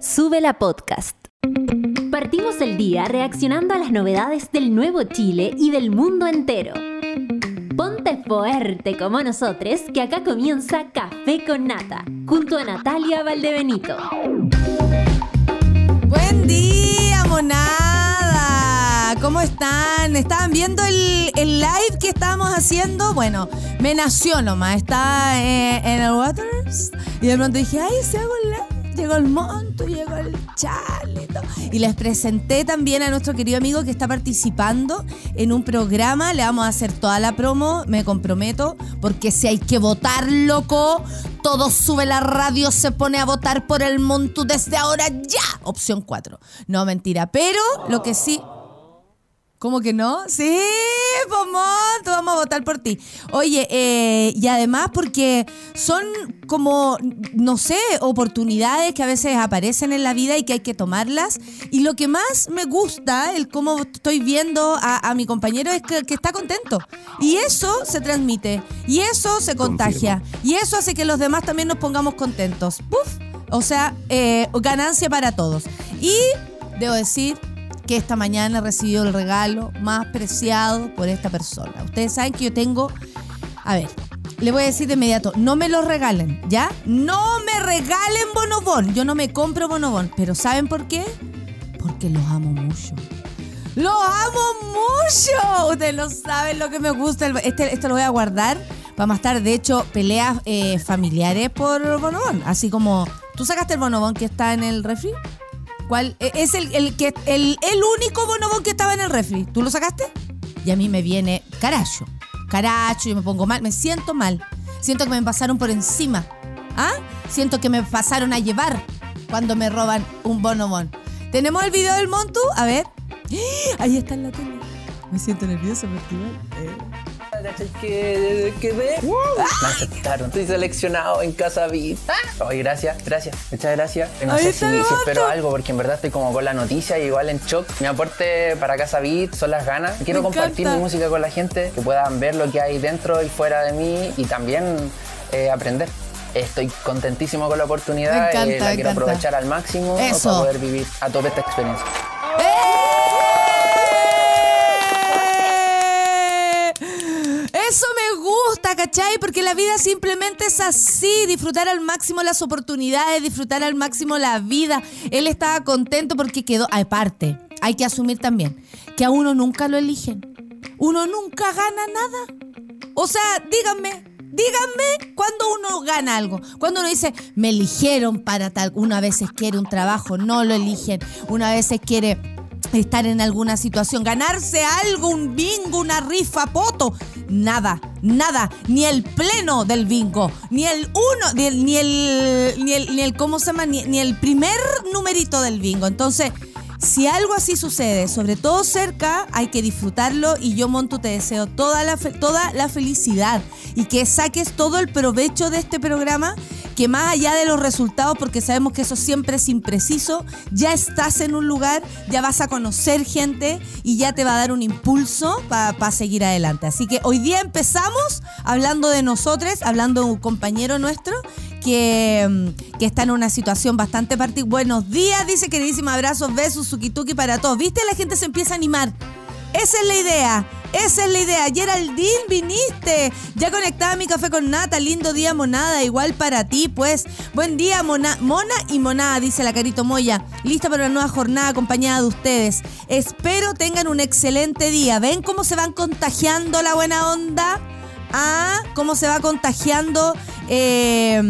Sube la podcast. Partimos el día reaccionando a las novedades del nuevo Chile y del mundo entero. Ponte fuerte como nosotros, que acá comienza Café con Nata, junto a Natalia Valdebenito. Buen día, monada. ¿Cómo están? ¿Estaban viendo el, live que estábamos haciendo? Bueno, me nació nomás. Estaba eh, en el Waters y de pronto dije, ay, se hago el live. Llegó el monto, llegó el charlito. Y les presenté también a nuestro querido amigo que está participando en un programa. Le vamos a hacer toda la promo, me comprometo, porque si hay que votar, loco, todo sube la radio, se pone a votar por el monto desde ahora ya. Opción 4. No, mentira. Pero lo que sí. ¿Cómo que no? Sí, Pomoto, vamos a votar por ti. Oye, eh, y además porque son como, no sé, oportunidades que a veces aparecen en la vida y que hay que tomarlas. Y lo que más me gusta, el cómo estoy viendo a, a mi compañero, es que, que, está contento. Y eso se transmite, y eso se contagia, y eso hace que los demás también nos pongamos contentos. ¡Puf! O sea, eh, ganancia para todos. Y debo decir que esta mañana he recibido el regalo más preciado por esta persona. Ustedes saben que yo tengo, a ver, le voy a decir de inmediato, no me lo regalen, ¿ya? No me regalen bonobón. Yo no me compro bonobón, pero ¿saben por qué? Porque los amo mucho. ¡Los amo mucho! Ustedes no saben lo que me gusta. Este, esto lo voy a guardar para más tarde. De hecho, peleas eh, familiares por bonobón. Así como, ¿tú sacaste el bonobón que está en el refri? ¿Cuál? Es el, el, que, el, el único bonobón que estaba en el refri. ¿Tú lo sacaste? Y a mí me viene caracho. Caracho, yo me pongo mal, me siento mal. Siento que me pasaron por encima. ¿Ah? Siento que me pasaron a llevar cuando me roban un bonobón. ¿Tenemos el video del Montu? A ver. Ahí está en la tele. Me siento nerviosa porque igual. Eh. Que, que ve. Me aceptaron. Estoy seleccionado en Casa Beat. Oye, gracias, gracias. Muchas gracias. No sé si, si espero algo, porque en verdad estoy como con la noticia y igual en shock. Mi aporte para Casa Beat son las ganas. Quiero Me compartir encanta. mi música con la gente, que puedan ver lo que hay dentro y fuera de mí y también eh, aprender. Estoy contentísimo con la oportunidad. Me encanta, eh, la me quiero encanta. aprovechar al máximo Eso. para poder vivir a tope esta experiencia. ¡Eh! Eso me gusta, ¿cachai? Porque la vida simplemente es así, disfrutar al máximo las oportunidades, disfrutar al máximo la vida. Él estaba contento porque quedó, aparte, hay que asumir también que a uno nunca lo eligen. Uno nunca gana nada. O sea, díganme, díganme cuando uno gana algo. Cuando uno dice, me eligieron para tal. Una vez quiere un trabajo, no lo eligen. Una vez quiere estar en alguna situación, ganarse algo, un bingo, una rifa, poto. Nada, nada, ni el pleno del bingo, ni el uno, ni el, ni el, ni el, ni el ¿cómo se llama? Ni, ni el primer numerito del bingo. Entonces, si algo así sucede, sobre todo cerca, hay que disfrutarlo y yo, Montu, te deseo toda la, toda la felicidad y que saques todo el provecho de este programa, que más allá de los resultados, porque sabemos que eso siempre es impreciso, ya estás en un lugar, ya vas a conocer gente y ya te va a dar un impulso para seguir adelante. Así que hoy día empezamos hablando de nosotros, hablando de un compañero nuestro que, mm, que está en una situación bastante particular. Buenos días, dice queridísima, abrazos, besos, suki-tuki para todos. ¿Viste? La gente se empieza a animar. Esa es la idea. Esa es la idea. Geraldine, viniste. Ya conectada mi café con nata. Lindo día, monada. Igual para ti, pues. Buen día, mona, mona y monada, dice la Carito Moya. Lista para una nueva jornada acompañada de ustedes. Espero tengan un excelente día. ¿Ven cómo se van contagiando la buena onda? Ah, cómo se va contagiando eh,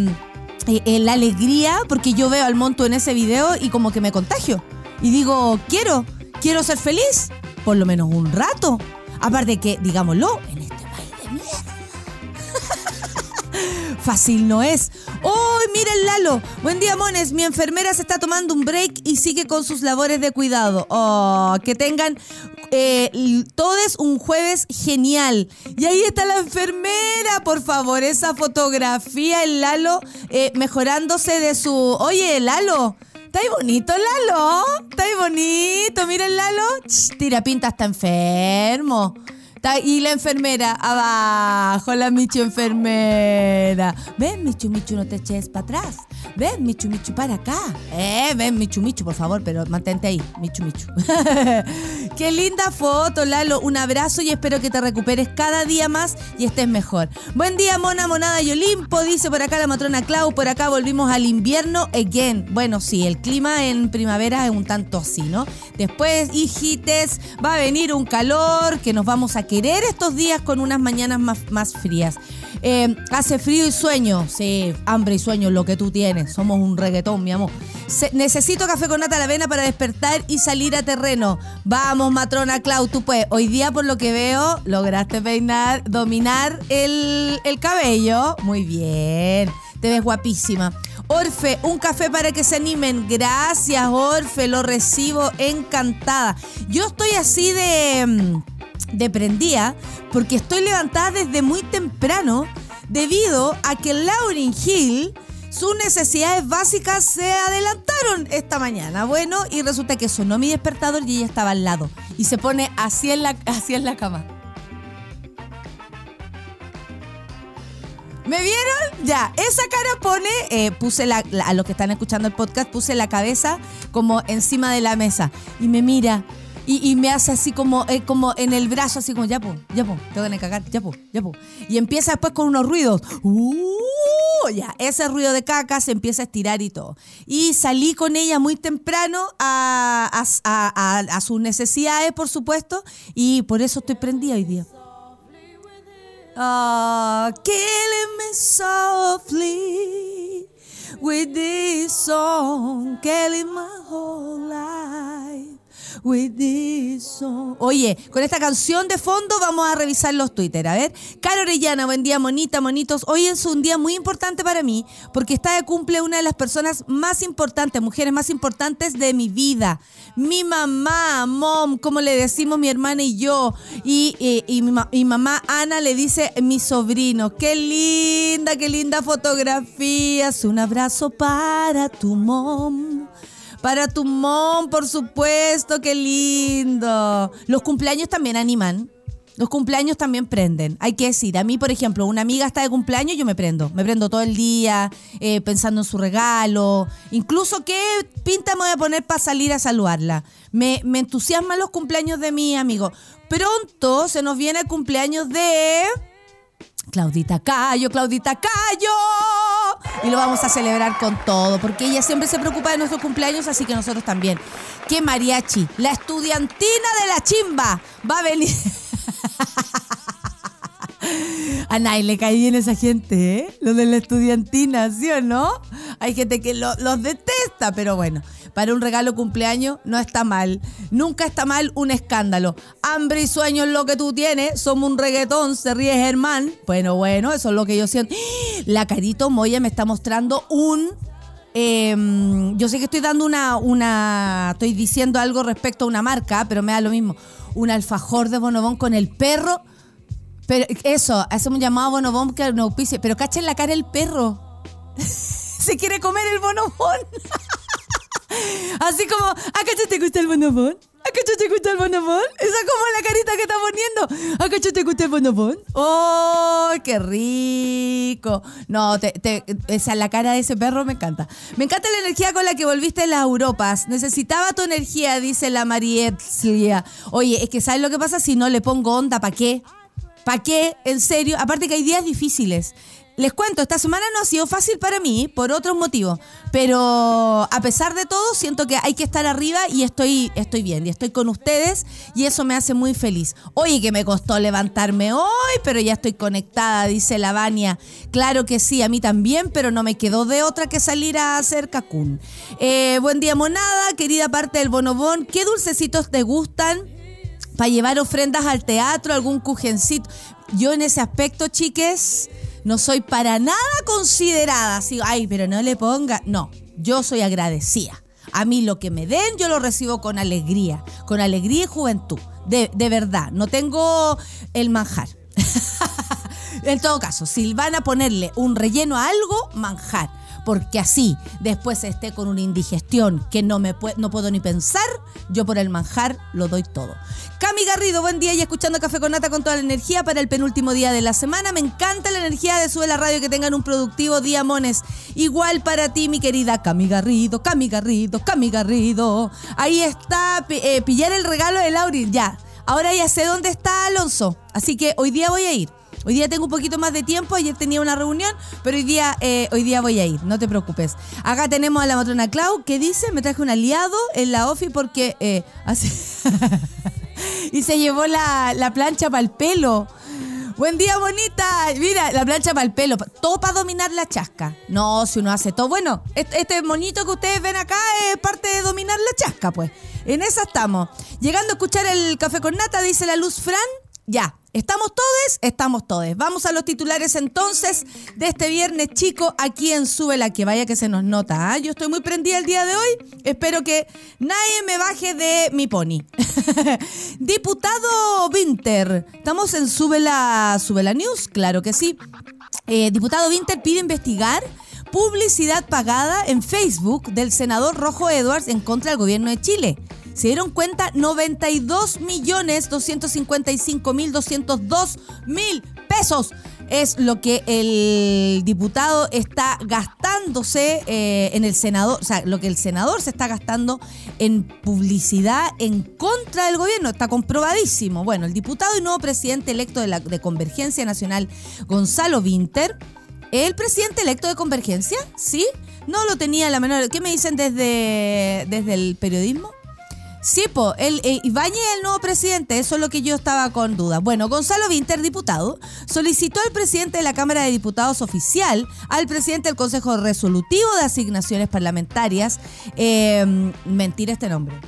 eh, eh, la alegría, porque yo veo al monto en ese video y como que me contagio. Y digo, quiero, quiero ser feliz, por lo menos un rato. Aparte que, digámoslo, en este país de mierda. Fácil no es. ¡Oh, mira el Lalo! Buen día, mones. Mi enfermera se está tomando un break y sigue con sus labores de cuidado. ¡Oh, que tengan eh, l- todos un jueves genial! Y ahí está la enfermera, por favor. Esa fotografía, el Lalo eh, mejorándose de su... Oye, Lalo. ¿Está ahí bonito, Lalo? ¿Está ahí bonito? Mira el Lalo. Tira pinta, está enfermo. Y la enfermera, abajo, la Michu enfermera. Ven, Michu, Michu, no te eches para atrás. Ven, Michu Michu, para acá. Eh, ven, Michu Michu, por favor, pero mantente ahí, Michu Michu. Qué linda foto, Lalo. Un abrazo y espero que te recuperes cada día más y estés mejor. Buen día, Mona Monada y Olimpo, dice por acá la matrona Clau. Por acá volvimos al invierno again. Bueno, sí, el clima en primavera es un tanto así, ¿no? Después, hijites, va a venir un calor que nos vamos a querer estos días con unas mañanas más, más frías. Eh, hace frío y sueño. Sí, hambre y sueño, lo que tú tienes. Somos un reggaetón, mi amor. Se- necesito café con nata a la avena para despertar y salir a terreno. Vamos, matrona Clau, tú puedes. Hoy día, por lo que veo, lograste peinar, dominar el, el cabello. Muy bien. Te ves guapísima. Orfe, un café para que se animen. Gracias, Orfe, lo recibo encantada. Yo estoy así de, de prendida porque estoy levantada desde muy temprano debido a que Lauryn Hill, sus necesidades básicas se adelantaron esta mañana. Bueno, y resulta que sonó mi despertador y ella estaba al lado. Y se pone así en la, así en la cama. ¿Me vieron? Ya, esa cara pone, eh, puse la- a los que están escuchando el podcast, puse la cabeza como encima de la mesa y me mira y, me hace así como, eh, como en el brazo, así como, ya po, ya po, te van cagar, ya po, ya po. Y empieza después con unos ruidos. Uh, ya, ese ruido de caca se empieza a estirar y todo. Y salí con ella muy temprano a- a sus necesidades, por supuesto, y por eso estoy prendida hoy día. Oh, killing me softly with this song, killing my whole life with this song. Oye, con esta canción de fondo vamos a revisar los Twitter. A ver, Caro Orellana, buen día, monita, monitos. Hoy es un día muy importante para mí porque está de cumple una de las personas más importantes, mujeres más importantes de mi vida. Mi mamá, mom, como le decimos mi hermana y yo. Y, mi, mi mamá Ana le dice mi sobrino. Qué linda, qué linda fotografía. Un abrazo para tu mom. Para tu mom, por supuesto, qué lindo. Los cumpleaños también animan. Los cumpleaños también prenden. Hay que decir, a mí, por ejemplo, una amiga está de cumpleaños, yo me prendo. Me prendo todo el día eh, pensando en su regalo. Incluso qué pinta me voy a poner para salir a saludarla. Me, me entusiasman los cumpleaños de mi amigo. Pronto se nos viene el cumpleaños de... Claudita Cayo, Claudita Cayo. Y lo vamos a celebrar con todo, porque ella siempre se preocupa de nuestros cumpleaños, así que nosotros también. Que mariachi, la estudiantina de la chimba, va a venir. A nadie le cae bien esa gente, ¿eh? Lo de la estudiantina, ¿sí o no? Hay gente que lo- los detesta, pero bueno, para un regalo cumpleaños no está mal. Nunca está mal un escándalo. Hambre y sueño es lo que tú tienes. Somos un reggaetón, se ríe Germán. Bueno, bueno, eso es lo que yo siento. La Carito Moya me está mostrando un eh, yo sé que estoy dando una, una. Estoy diciendo algo respecto a una marca, pero me da lo mismo. Un alfajor de bonobón con el perro. Pero eso, hacemos un llamado a bonobón que no auspicie. Pero cachen la cara el perro. Se quiere comer el bonobón. Así como, ¿acaso te gusta el bonobón? ¿Acaso te gusta el bonobón? Esa es como la carita que está poniendo. ¿Acaso te gusta el bonobón? ¡Oh, qué rico! No, te, te- esa, la cara de ese perro me encanta. Me encanta la energía con la que volviste a las Europas. Necesitaba tu energía, dice la Marietlia. Oye, es que ¿sabes lo que pasa? Si no le pongo onda, ¿para qué? ¿Para qué? En serio. Aparte que hay días difíciles. Les cuento, esta semana no ha sido fácil para mí por otros motivos, pero a pesar de todo siento que hay que estar arriba y estoy, estoy bien, y estoy con ustedes y eso me hace muy feliz. Oye, que me costó levantarme hoy, pero ya estoy conectada, dice la Vania. Claro que sí, a mí también, pero no me quedó de otra que salir a hacer cacún. Eh, buen día, monada, querida parte del bonobón. ¿Qué dulcecitos te gustan? Para llevar ofrendas al teatro, algún cujencito. Yo en ese aspecto, chiques, no soy para nada considerada. Así, ay, pero no le ponga. No, yo soy agradecida. A mí lo que me den, yo lo recibo con alegría, con alegría y juventud. De, de verdad, no tengo el manjar. en todo caso, si van a ponerle un relleno a algo, manjar. Porque así, después esté con una indigestión que no, me no puedo ni pensar, Yo por el manjar lo doy todo. Cami Garrido, buen día y escuchando Café con Nata con toda la energía para el penúltimo día de la semana. Me encanta la energía de Sube la Radio, que tengan un productivo día, mones. Igual para ti, mi querida Cami Garrido, Cami Garrido, Cami Garrido. Ahí está, eh, pillar el regalo de Lauri, ya. Ahora ya sé dónde está Alonso, así que hoy día voy a ir. Hoy día tengo un poquito más de tiempo, ayer tenía una reunión, pero hoy día, eh, hoy día voy a ir, no te preocupes. Acá tenemos a la matrona Clau que dice, me traje un aliado en la OFI porque eh, y se llevó la, la plancha para el pelo. Buen día, bonita. Mira, la plancha para el pelo. Todo para dominar la chasca. No, si uno hace todo. Bueno, este monito que ustedes ven acá es parte de dominar la chasca, pues. En esa estamos. Llegando a escuchar el café con nata, dice la Luz Fran. Ya, ¿Estamos todos? Estamos todos. Vamos a los titulares entonces de este viernes chico aquí en Sube la que vaya que se nos nota. ¿ah? Yo estoy muy prendida el día de hoy. Espero que nadie me baje de mi pony. Diputado Winter. Estamos en Sube la, Sube la News, claro que sí. Eh, diputado Winter pide investigar publicidad pagada en Facebook del senador Rojo Edwards en contra del gobierno de Chile se dieron cuenta 92 millones 255 mil 202 mil pesos es lo que el diputado está gastándose eh, en el senador, o sea, lo que el senador se está gastando en publicidad en contra del gobierno. Está comprobadísimo. Bueno, el diputado y nuevo presidente electo de, la, de Convergencia Nacional, Gonzalo Winter, ¿el presidente electo de Convergencia? ¿Sí? No lo tenía la menor. ¿Qué me dicen desde, desde el periodismo? Sí, po, el, eh, Ibañez es el nuevo presidente, eso es lo que yo estaba con duda. Bueno, Gonzalo Vinter, diputado, solicitó al presidente de la Cámara de Diputados oficial, al presidente del Consejo Resolutivo de Asignaciones Parlamentarias, eh, mentir este nombre.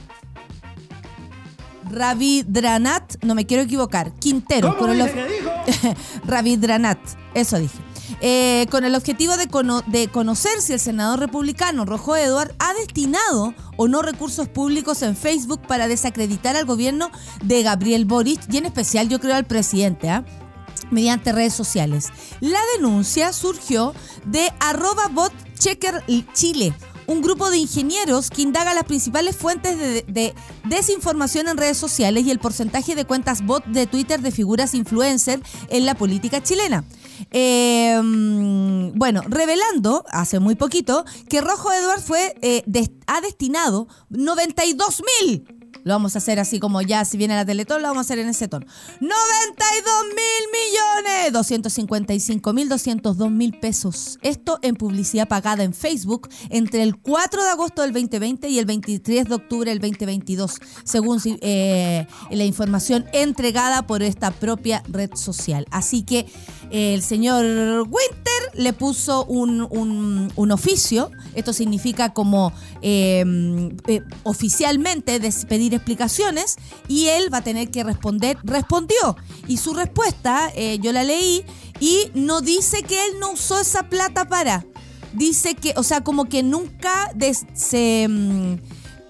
Ravidranat, no me quiero equivocar, Quintero. ¿Cómo dice que dijo? Ravidranat, eso dije. Eh, con el objetivo de, conocer si el senador republicano Rojo Edward ha destinado o no recursos públicos en Facebook para desacreditar al gobierno de Gabriel Boric y en especial yo creo al presidente. ¿ah? mediante redes sociales. La denuncia surgió de arroba bot checker Chile, un grupo de ingenieros que indaga las principales fuentes de, de, desinformación en redes sociales y el porcentaje de cuentas bot de Twitter de figuras influencer en la política chilena. Eh, bueno, revelando hace muy poquito que Rojo Edward fue, eh, ha destinado 92 mil lo vamos a hacer así como ya, si viene la Teletón, lo vamos a hacer en ese tono. 92 mil millones, 255 mil, 202 mil pesos. Esto en publicidad pagada en Facebook entre el 4 de agosto del 2020 y el 23 de octubre del 2022, según eh, la información entregada por esta propia red social. Así que el señor Winter le puso un, un, oficio, esto significa como eh, oficialmente despedir explicaciones y él va a tener que responder. Respondió y su respuesta, eh, yo la leí, y no dice que él no usó esa plata para. Dice que, o sea, como que nunca se, mm,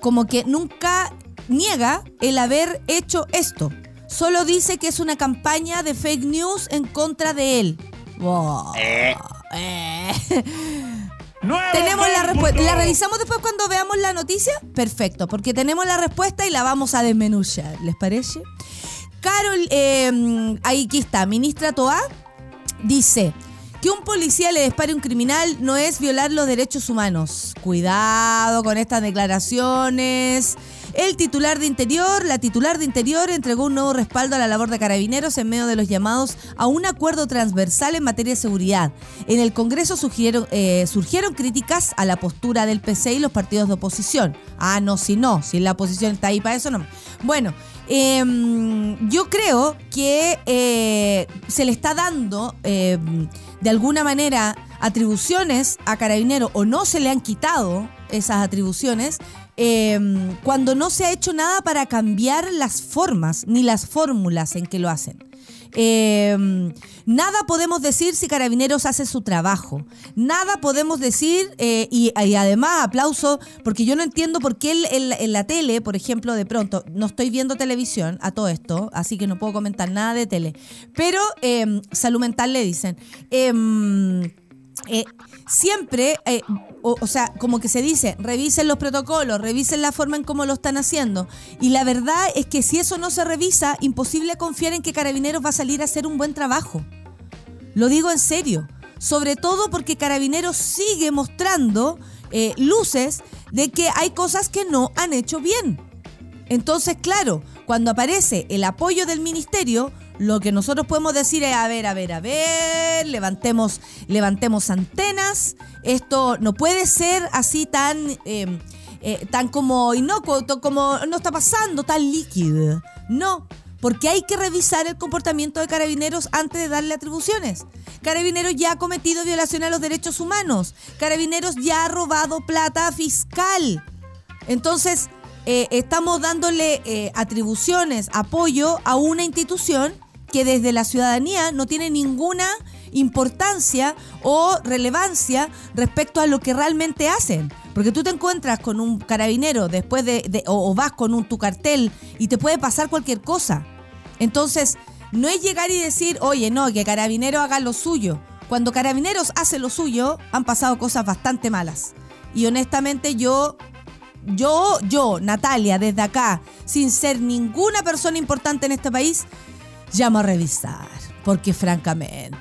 como que nunca niega el haber hecho esto. Solo dice que es una campaña de fake news en contra de él. Eh. Eh. Tenemos la respuesta. ¿La revisamos después cuando veamos la noticia? Perfecto, porque tenemos la respuesta y la vamos a desmenuzar. ¿Les parece? Carol, eh, ahí aquí está, ministra Toa, dice que un policía le dispare a un criminal no es violar los derechos humanos. Cuidado con estas declaraciones. El titular de Interior, la titular de Interior entregó un nuevo respaldo a la labor de carabineros en medio de los llamados a un acuerdo transversal en materia de seguridad. En el Congreso surgieron, eh, críticas a la postura del PC y los partidos de oposición. Ah, no, si no, si la oposición está ahí para eso, no. Bueno, em, yo creo que eh, se le está dando em, de alguna manera atribuciones a Carabinero o no se le han quitado esas atribuciones Em, cuando no se ha hecho nada para cambiar las formas ni las fórmulas en que lo hacen. Em, nada podemos decir si Carabineros hace su trabajo. Nada podemos decir, eh, y, además aplauso, porque yo no entiendo por qué en, la tele, por ejemplo, de pronto, no estoy viendo televisión a todo esto, así que no puedo comentar nada de tele. Pero em, salud mental le dicen eh, siempre, eh, o, sea, como que se dice, revisen los protocolos, revisen la forma en cómo lo están haciendo. Y la verdad es que si eso no se revisa, imposible confiar en que Carabineros va a salir a hacer un buen trabajo. Lo digo en serio. Sobre todo porque Carabineros sigue mostrando eh, luces de que hay cosas que no han hecho bien. Entonces, claro, cuando aparece el apoyo del ministerio, lo que nosotros podemos decir es, a ver, a ver, a ver, levantemos, levantemos antenas. Esto no puede ser así tan, eh, eh, tan como inocuo, como no está pasando, tan líquido. No, porque hay que revisar el comportamiento de carabineros antes de darle atribuciones. Carabineros ya ha cometido violación a los derechos humanos. Carabineros ya ha robado plata fiscal. Entonces, eh, estamos dándole eh, atribuciones, apoyo a una institución que desde la ciudadanía no tiene ninguna importancia o relevancia respecto a lo que realmente hacen. Porque tú te encuentras con un carabinero después de, o, o vas con un, tu cartel y te puede pasar cualquier cosa. Entonces, no es llegar y decir, oye, no, que carabinero haga lo suyo. Cuando carabineros hace lo suyo, han pasado cosas bastante malas. Y honestamente yo yo, yo, Natalia, desde acá, sin ser ninguna persona importante en este país, llamo a revisar, porque francamente.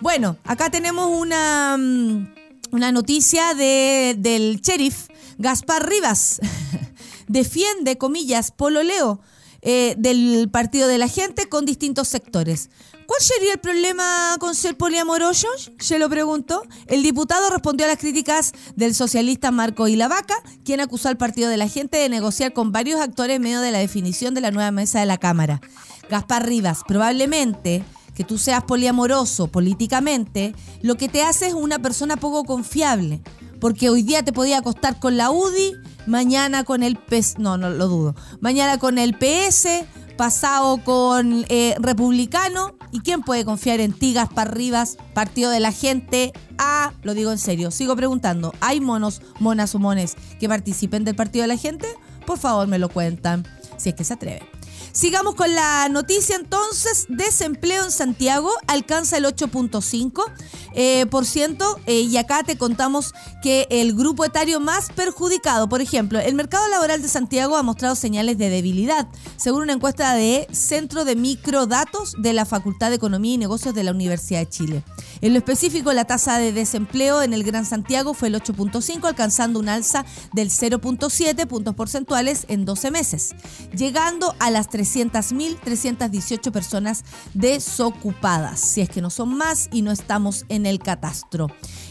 Bueno, acá tenemos una, mm, una noticia de, del sheriff Gaspar Rivas. Defiende, comillas, pololeo eh, del partido de la gente con distintos sectores. ¿Cuál sería el problema con ser poliamoroso? Se lo preguntó. El diputado respondió a las críticas del socialista Marco Ilavaca, quien acusó al partido de la gente de negociar con varios actores en medio de la definición de la nueva mesa de la Cámara. Gaspar Rivas, probablemente que tú seas poliamoroso políticamente, lo que te hace es una persona poco confiable. Porque hoy día te podía acostar con la UDI, mañana con el PS, no, no lo dudo, mañana con el PS, pasado con eh, Republicano. ¿Y quién puede confiar en ti, Gaspar Rivas, Partido de la Gente? Ah, lo digo en serio, sigo preguntando, ¿hay monos, monas o mones que participen del Partido de la Gente? Por favor, me lo cuentan, si es que se atreven. Sigamos con la noticia entonces. Desempleo en Santiago alcanza el 8.5%. eh, eh, y acá te contamos que el grupo etario más perjudicado, por ejemplo, el mercado laboral de Santiago ha mostrado señales de debilidad, según una encuesta de Centro de Microdatos de la Facultad de Economía y Negocios de la Universidad de Chile. En lo específico, la tasa de desempleo en el Gran Santiago fue el 8.5, alcanzando un alza del 0.7 puntos porcentuales en 12 meses, llegando a las 300.318 personas desocupadas, si es que no son más y no estamos en el catastro.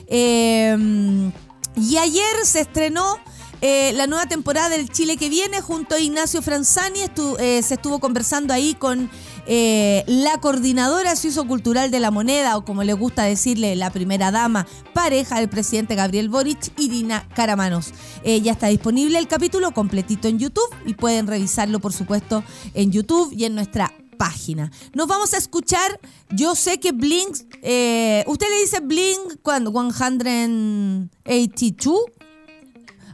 Eh, y ayer se estrenó eh, la nueva temporada del Chile que viene junto a Ignacio Franzani. Eh, se estuvo conversando ahí con eh, la coordinadora suizo-cultural de la moneda, o como le gusta decirle, la primera dama, pareja del presidente Gabriel Boric, Irina Caramanos. Eh, ya está disponible el capítulo completito en YouTube y pueden revisarlo, por supuesto, en YouTube y en nuestra página. Nos vamos a escuchar, yo sé que Blink, eh, ¿usted le dice Blink cuando 182?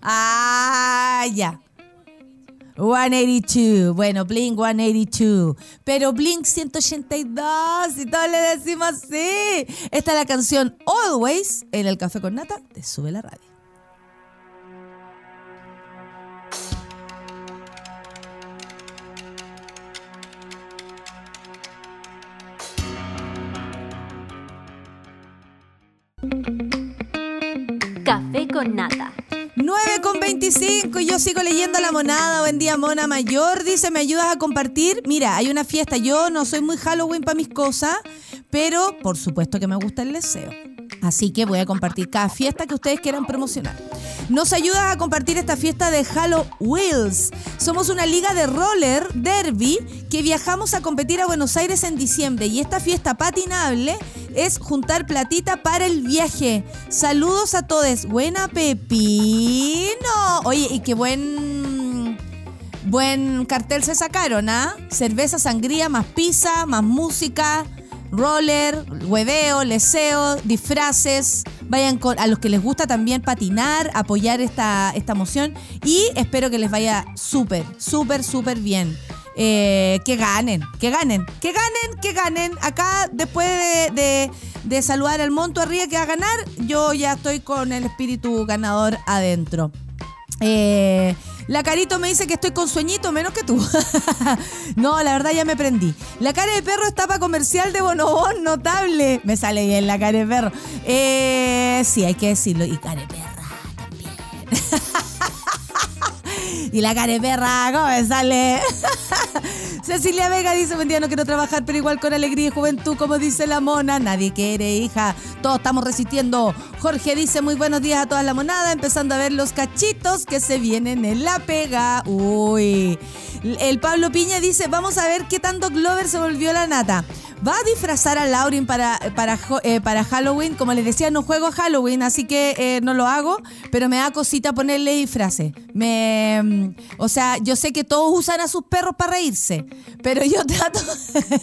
Ah, ya. 182, bueno, Blink 182, pero Blink 182, y todos le decimos así. Esta es la canción Always en el Café con Nata de Sube la Radio. Café con nata. 9 con 25 y yo sigo leyendo la monada. Buen día, mona mayor. Dice, ¿me ayudas a compartir? Mira, hay una fiesta. Yo no soy muy Halloween para mis cosas, pero por supuesto que me gusta el deseo. Así que voy a compartir cada fiesta que ustedes quieran promocionar. Nos ayuda a compartir esta fiesta de Halo Wheels. Somos una liga de roller derby que viajamos a competir a Buenos Aires en diciembre y esta fiesta patinable es juntar platita para el viaje. Saludos a todos. Buena Pepino. Oye, y qué buen buen cartel se sacaron, ¿ah? Cerveza, sangría, más pizza, más música, roller, hueveo, leseo, disfraces. Vayan con, a los que les gusta también patinar, apoyar esta, esta moción y espero que les vaya súper, súper, súper bien. Eh, que ganen, que ganen, que ganen, que ganen. Acá después de, de- saludar al monto arriba que va a ganar, yo ya estoy con el espíritu ganador adentro. Eh, la Carito me dice que estoy con sueñito, menos que tú. no, la verdad ya me prendí. La cara de perro está para comercial de Bonobón, notable. Me sale bien la cara de perro. Eh, sí, hay que decirlo. Y cara de perra también. y la cara de perra, ¿cómo me sale? Cecilia Vega dice, buen día, no quiero trabajar, pero igual con alegría y juventud, como dice la mona. Nadie quiere, hija. Todos estamos resistiendo. Jorge dice, muy buenos días a toda la monada, empezando a ver los cachitos que se vienen en la pega. Uy. El Pablo Piña dice, vamos a ver qué tanto Glover se volvió la nata. Va a disfrazar a Laurin para, para, eh, para Halloween. Como les decía, no juego Halloween, así que eh, no lo hago, pero me da cosita ponerle disfraces. Me, mm, o sea, yo sé que todos usan a sus perros para reírse, pero yo trato.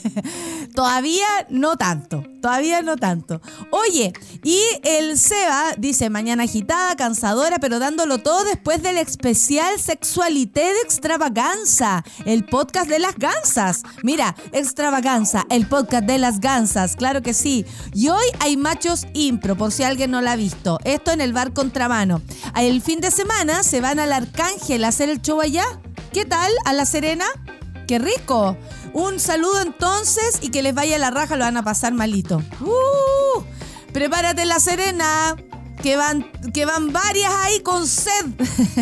todavía no tanto. Todavía no tanto. Oye, y el Seba dice: mañana agitada, cansadora, pero dándolo todo después del especial Sexualité de Extravaganza, el podcast de las gansas. Mira, Extravaganza, el podcast de las gansas, claro que sí. Y hoy hay machos impro, por si alguien no la ha visto. Esto en el bar Contramano. El fin de semana se van al Arcángel a hacer el show allá. ¿Qué tal? ¿A La Serena? ¡Qué rico! Un saludo entonces y que les vaya la raja, lo van a pasar malito. ¡Uh! Prepárate La Serena, que van, que van varias ahí con sed.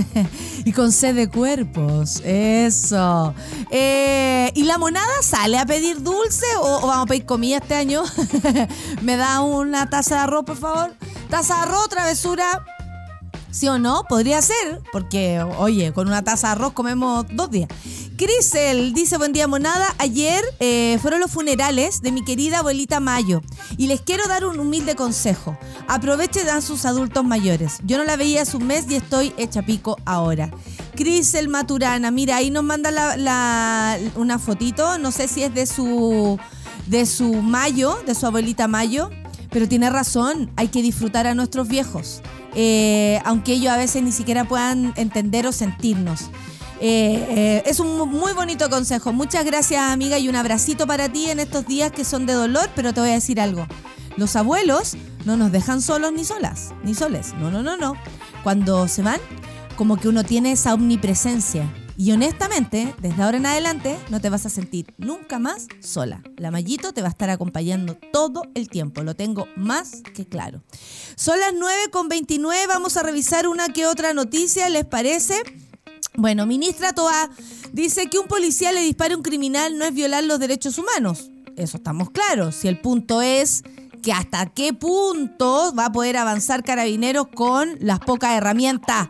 y con sed de cuerpos. Eso. Eh, ¿Y la monada sale a pedir dulce o, vamos a pedir comida este año? ¿Me da una taza de arroz, por favor? Taza de arroz, travesura. ¿Sí o no? Podría ser, porque, oye, con una taza de arroz comemos dos días. Crisel dice, buen día monada, ayer eh, fueron los funerales de mi querida abuelita Mayo y les quiero dar un humilde consejo. Aprovechen a sus adultos mayores. Yo no la veía hace un mes y estoy hecha pico ahora. Crisel Maturana, mira, ahí nos manda una fotito, no sé si es de su, de su Mayo, de su abuelita Mayo, pero tiene razón, hay que disfrutar a nuestros viejos. Eh, aunque ellos a veces ni siquiera puedan entender o sentirnos. Eh, eh, es un muy bonito consejo. Muchas gracias, amiga, y un abracito para ti en estos días que son de dolor, pero te voy a decir algo. Los abuelos no nos dejan solos ni solas, ni soles. No, no, no, no. Cuando se van, como que uno tiene esa omnipresencia. Y honestamente, desde ahora en adelante, no te vas a sentir nunca más sola. La Mallito te va a estar acompañando todo el tiempo, lo tengo más que claro. Son las 9 con 29, vamos a revisar una que otra noticia, ¿les parece? Bueno, ministra Toa dice que un policía le dispare a un criminal no es violar los derechos humanos. Eso estamos claros. Si el punto es que hasta qué punto va a poder avanzar carabineros con las pocas herramientas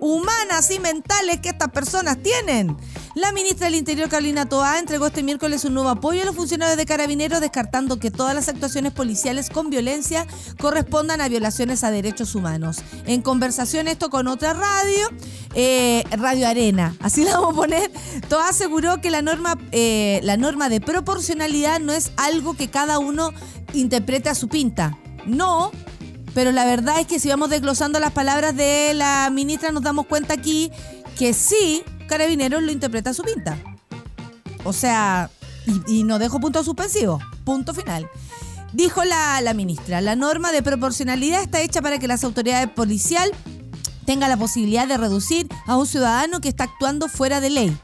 humanas y mentales que estas personas tienen. La ministra del Interior, Carolina Toa, entregó este miércoles un nuevo apoyo a los funcionarios de carabineros, descartando que todas las actuaciones policiales con violencia correspondan a violaciones a derechos humanos. En conversación esto con otra radio, eh, Radio Arena, así la vamos a poner, Toa aseguró que la norma, eh, la norma de proporcionalidad no es algo que cada uno interprete a su pinta. No, pero la verdad es que si vamos desglosando las palabras de la ministra nos damos cuenta aquí que sí, Carabineros lo interpreta a su pinta. O sea, y, no dejo punto suspensivo, punto final. Dijo la, la ministra, la norma de proporcionalidad está hecha para que las autoridades policial tengan la posibilidad de reducir a un ciudadano que está actuando fuera de ley.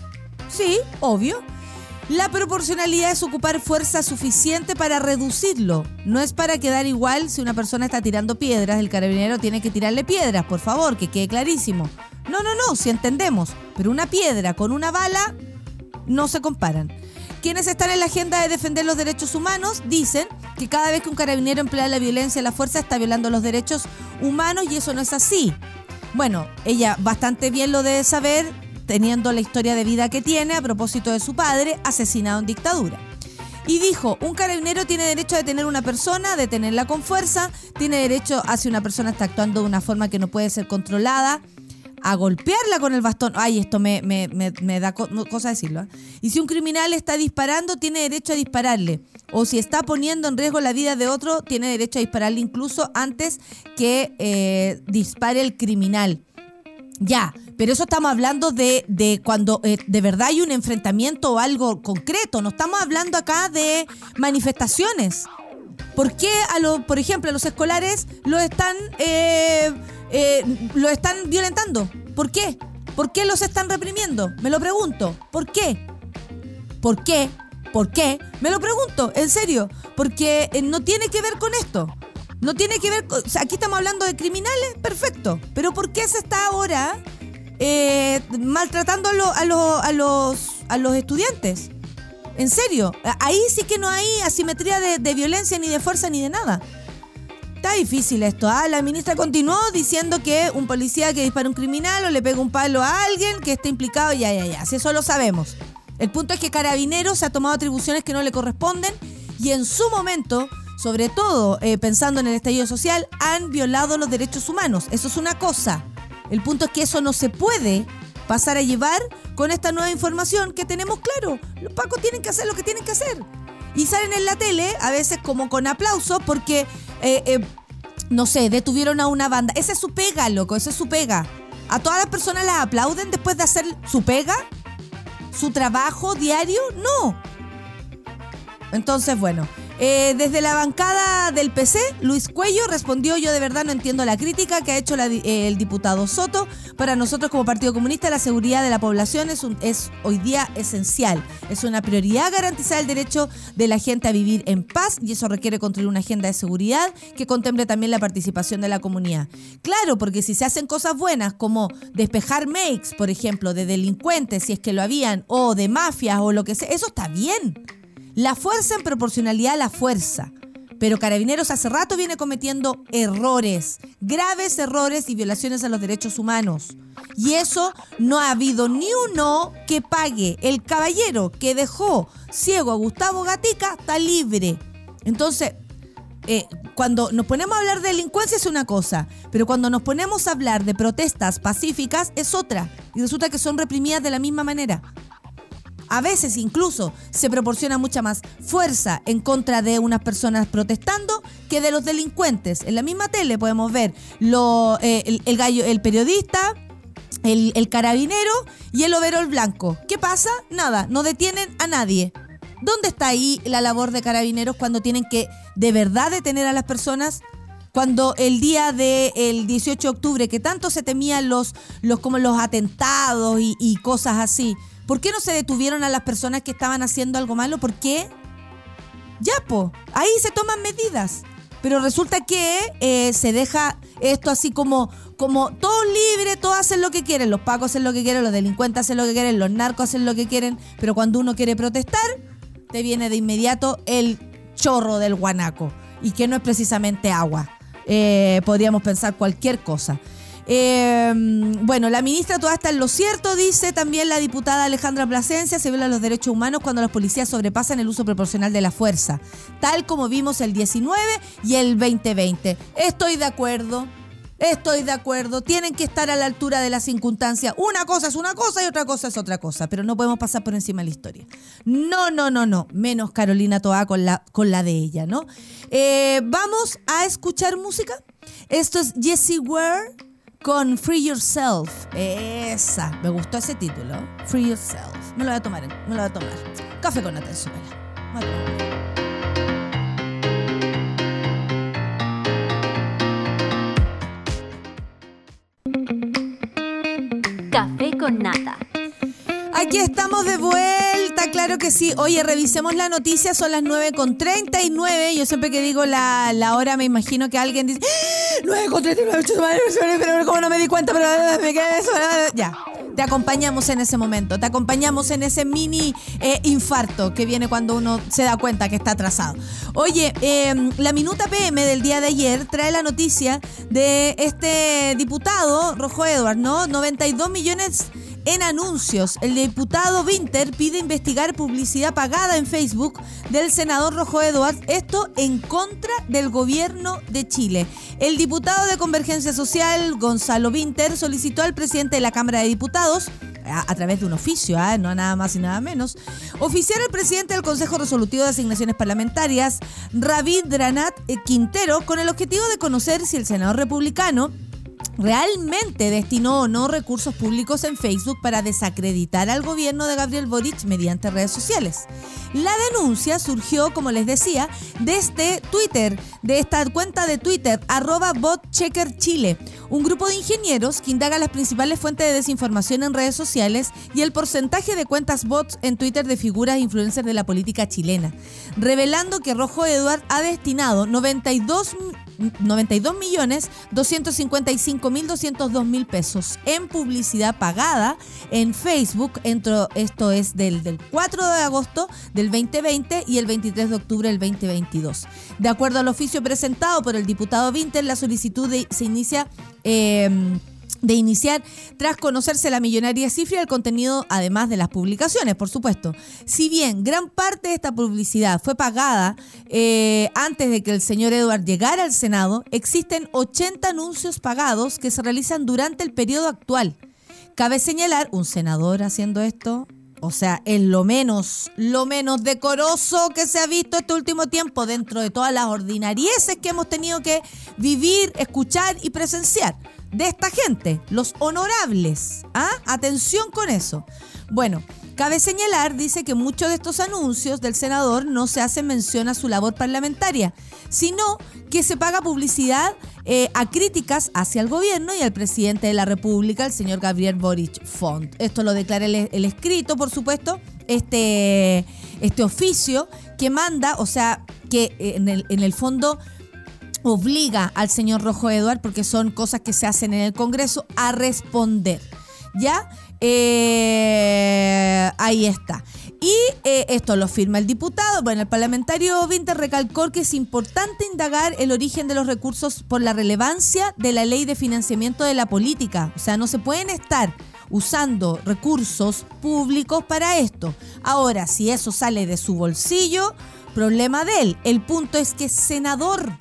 Sí, obvio, la proporcionalidad es ocupar fuerza suficiente para reducirlo. No es para quedar igual si una persona está tirando piedras, el carabinero tiene que tirarle piedras, por favor, que quede clarísimo. No, no, no, si entendemos. Pero una piedra con una bala no se comparan. Quienes están en la agenda de defender los derechos humanos dicen que cada vez que un carabinero emplea la violencia y la fuerza está violando los derechos humanos y eso no es así. Bueno, ella bastante bien lo debe saber, teniendo la historia de vida que tiene a propósito de su padre, asesinado en dictadura. Y dijo, un carabinero tiene derecho a detener a una persona, detenerla con fuerza, tiene derecho a si una persona está actuando de una forma que no puede ser controlada, a golpearla con el bastón. Ay, esto me, me, da cosa decirlo. ¿eh? Y si un criminal está disparando, tiene derecho a dispararle. O si está poniendo en riesgo la vida de otro, tiene derecho a dispararle incluso antes que eh, dispare el criminal. Ya, pero eso estamos hablando de, de cuando eh, de verdad hay un enfrentamiento o algo concreto. No estamos hablando acá de manifestaciones. ¿Por qué a los, por ejemplo, a los escolares los están, eh, los están violentando? ¿Por qué? ¿Por qué los están reprimiendo? Me lo pregunto. ¿Por qué? ¿Por qué? ¿Por qué? Me lo pregunto, en serio. Porque eh, no tiene que ver con esto. No tiene que ver con... aquí estamos hablando de criminales, perfecto. Pero ¿por qué se está ahora eh, maltratando a, lo- a lo- a los, a los estudiantes? En serio, ahí sí que no hay asimetría de violencia, ni de fuerza, ni de nada. Está difícil esto. ¿ah? La ministra continuó diciendo que un policía que dispara a un criminal o le pega un palo a alguien que esté implicado, ya, ya, ya. Si eso lo sabemos. El punto es que Carabineros ha tomado atribuciones que no le corresponden y en su momento, sobre todo eh, pensando en el estallido social, han violado los derechos humanos. Eso es una cosa. El punto es que eso no se puede pasar a llevar con esta nueva información que tenemos claro. Los pacos tienen que hacer lo que tienen que hacer. Y salen en la tele, a veces como con aplausos, porque, eh, eh, no sé, detuvieron a una banda. Esa es su pega, loco, esa es su pega. ¿A todas las personas las aplauden después de hacer su pega? ¿Su trabajo diario? No. Entonces, bueno, eh, desde la bancada del PC, Luis Cuello respondió, yo de verdad no entiendo la crítica que ha hecho la eh, el diputado Soto. Para nosotros como Partido Comunista la seguridad de la población es, un- es hoy día esencial. Es una prioridad garantizar el derecho de la gente a vivir en paz y eso requiere construir una agenda de seguridad que contemple también la participación de la comunidad. Claro, porque si se hacen cosas buenas como despejar makes, por ejemplo, de delincuentes, si es que lo habían, o de mafias o lo que sea, eso está bien. La fuerza en proporcionalidad a la fuerza. Pero Carabineros hace rato viene cometiendo errores, graves errores y violaciones a los derechos humanos. Y eso no ha habido ni uno que pague. El caballero que dejó ciego a Gustavo Gatica está libre. Entonces, eh, cuando nos ponemos a hablar de delincuencia es una cosa, pero cuando nos ponemos a hablar de protestas pacíficas es otra. Y resulta que son reprimidas de la misma manera. A veces incluso se proporciona mucha más fuerza en contra de unas personas protestando que de los delincuentes. En la misma tele podemos ver eh, el, gallo, el periodista, el, carabinero y el overol blanco. ¿Qué pasa? Nada, no detienen a nadie. ¿Dónde está ahí la labor de carabineros cuando tienen que de verdad detener a las personas? Cuando el día del 18 de octubre, que tanto se temían los, como los atentados y cosas así, ¿por qué no se detuvieron a las personas que estaban haciendo algo malo? ¿Por qué? Ya, po, ahí se toman medidas. Pero resulta que eh, se deja esto así como, como todo libre, todos hacen lo que quieren, los pacos hacen lo que quieren, los delincuentes hacen lo que quieren, los narcos hacen lo que quieren, pero cuando uno quiere protestar, te viene de inmediato el chorro del guanaco, y que no es precisamente agua. Eh, podríamos pensar cualquier cosa. Eh, bueno, la ministra toda está en lo cierto, dice también la diputada Alejandra Plasencia, se violan los derechos humanos cuando los policías sobrepasan el uso proporcional de la fuerza, tal como vimos el 19 y el 2020. Estoy de acuerdo. Estoy de acuerdo, tienen que estar a la altura de las circunstancias. Una cosa es una cosa y otra cosa es otra cosa, pero no podemos pasar por encima de la historia. No, no, no, no. Menos Carolina Toa con la, con la de ella, ¿no? Eh, Vamos a escuchar música. Esto es Jessie Ware con Free Yourself. Esa. Me gustó ese título. Free Yourself. Me lo voy a tomar. Me lo voy a tomar. Café con nata en su vela. Voy a tomar. Café con nata. Aquí estamos de vuelta, claro que sí. Oye, revisemos la noticia, son las 9 con 39. Yo siempre que digo la, la hora me imagino que alguien dice ¡Ah! 9 con 39, chuta madre, pero como no me di cuenta, pero me quedé eso. Ya, te acompañamos en ese momento, te acompañamos en ese mini eh, infarto que viene cuando uno se da cuenta que está atrasado. Oye, eh, la minuta PM del día de ayer trae la noticia de este diputado, Rojo Edward, ¿no? 92 millones en anuncios. El diputado Winter pide investigar publicidad pagada en Facebook del senador Rojo Edwards, esto en contra del gobierno de Chile. El diputado de Convergencia Social, Gonzalo Winter, solicitó al presidente de la Cámara de Diputados a, través de un oficio, ¿ah? no nada más y nada menos, oficiar al presidente del Consejo Resolutivo de Asignaciones Parlamentarias, Ravid Dranat eh, Quintero, con el objetivo de conocer si el senador republicano realmente destinó o no recursos públicos en Facebook para desacreditar al gobierno de Gabriel Boric mediante redes sociales. La denuncia surgió, como les decía, desde Twitter, de esta cuenta de Twitter, arroba botcheckerchile, un grupo de ingenieros que indaga las principales fuentes de desinformación en redes sociales y el porcentaje de cuentas bots en Twitter de figuras e influencers de la política chilena, revelando que Rojo Eduard ha destinado 92 92 millones 255 mil 202 mil pesos en publicidad pagada en Facebook. esto es del, del 4 de agosto del 2020 y el 23 de octubre del 2022. De acuerdo al oficio presentado por el diputado Vinter, la solicitud se inicia... Eh, de iniciar tras conocerse la millonaria cifra del contenido, además de las publicaciones, por supuesto. Si bien gran parte de esta publicidad fue pagada eh, antes de que el señor Edward llegara al Senado, existen 80 anuncios pagados que se realizan durante el periodo actual. Cabe señalar, un senador haciendo esto, o sea, es lo menos, lo menos decoroso que se ha visto este último tiempo dentro de todas las ordinarieces que hemos tenido que vivir, escuchar y presenciar de esta gente, los honorables. ¿Ah? Atención con eso. Bueno, cabe señalar, dice que muchos de estos anuncios del senador no se hacen mención a su labor parlamentaria, sino que se paga publicidad eh, a críticas hacia el gobierno y al presidente de la República, el señor Gabriel Boric Font. Esto lo declara el, escrito, por supuesto, este, este oficio que manda, o sea, que en el, en el fondo obliga al señor Rojo Eduard, porque son cosas que se hacen en el Congreso, a responder. ¿Ya? Eh, ahí está. Y eh, esto lo firma el diputado. Bueno, el parlamentario Winter recalcó que es importante indagar el origen de los recursos por la relevancia de la ley de financiamiento de la política. O sea, no se pueden estar usando recursos públicos para esto. Ahora, si eso sale de su bolsillo, problema de él. El punto es que senador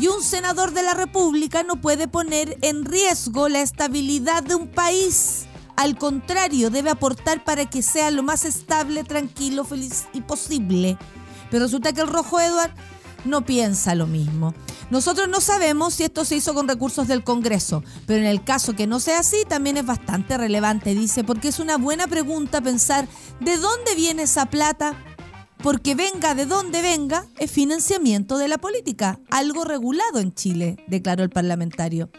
y un senador de la República no puede poner en riesgo la estabilidad de un país. Al contrario, debe aportar para que sea lo más estable, tranquilo, feliz y posible. Pero resulta que el Rojo Edward no piensa lo mismo. Nosotros no sabemos si esto se hizo con recursos del Congreso, pero en el caso que no sea así también es bastante relevante, dice, porque es una buena pregunta pensar de dónde viene esa plata, porque venga de donde venga, es financiamiento de la política, algo regulado en Chile, declaró el parlamentario.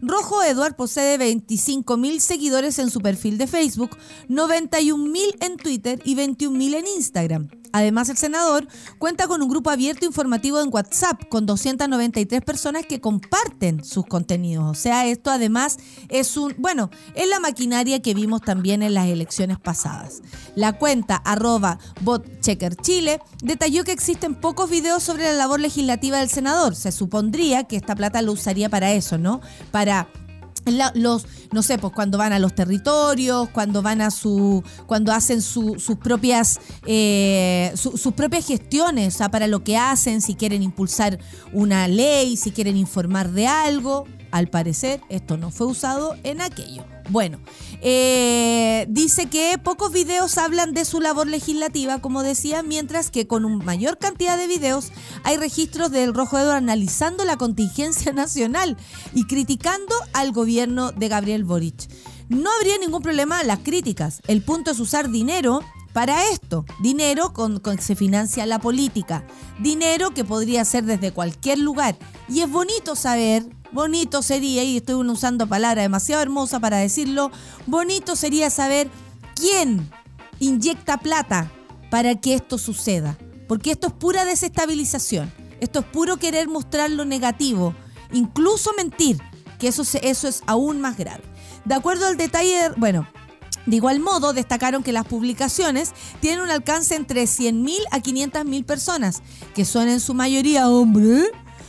Rojo Edward posee 25.000 seguidores en su perfil de Facebook, 91.000 en Twitter y 21.000 en Instagram. Además, el senador cuenta con un grupo abierto informativo en WhatsApp con 293 personas que comparten sus contenidos. O sea, esto además es un, bueno, es la maquinaria que vimos también en las elecciones pasadas. La cuenta arroba botcheckerchile detalló que existen pocos videos sobre la labor legislativa del senador. Se supondría que esta plata lo usaría para eso, ¿no? Para los, no sé, pues cuando van a los territorios, cuando van a su, cuando hacen sus propias, eh, sus propias gestiones, o sea, para lo que hacen, si quieren impulsar una ley, si quieren informar de algo. Al parecer, esto no fue usado en aquello. Bueno, eh, dice que pocos videos hablan de su labor legislativa, como decía, mientras que con una mayor cantidad de videos hay registros del Rojo Edo analizando la contingencia nacional y criticando al gobierno de Gabriel Boric. No habría ningún problema las críticas. El punto es usar dinero para esto. Dinero con, con, que se financia la política. Dinero que podría ser desde cualquier lugar. Y es bonito saber Bonito sería, y estoy usando palabra demasiado hermosa para decirlo, bonito sería saber quién inyecta plata para que esto suceda. Porque esto es pura desestabilización. Esto es puro querer mostrar lo negativo. Incluso mentir, que eso, eso es aún más grave. De acuerdo al detalle, bueno, de igual modo, destacaron que las publicaciones tienen un alcance entre 100.000 a 500.000 personas, que son en su mayoría hombres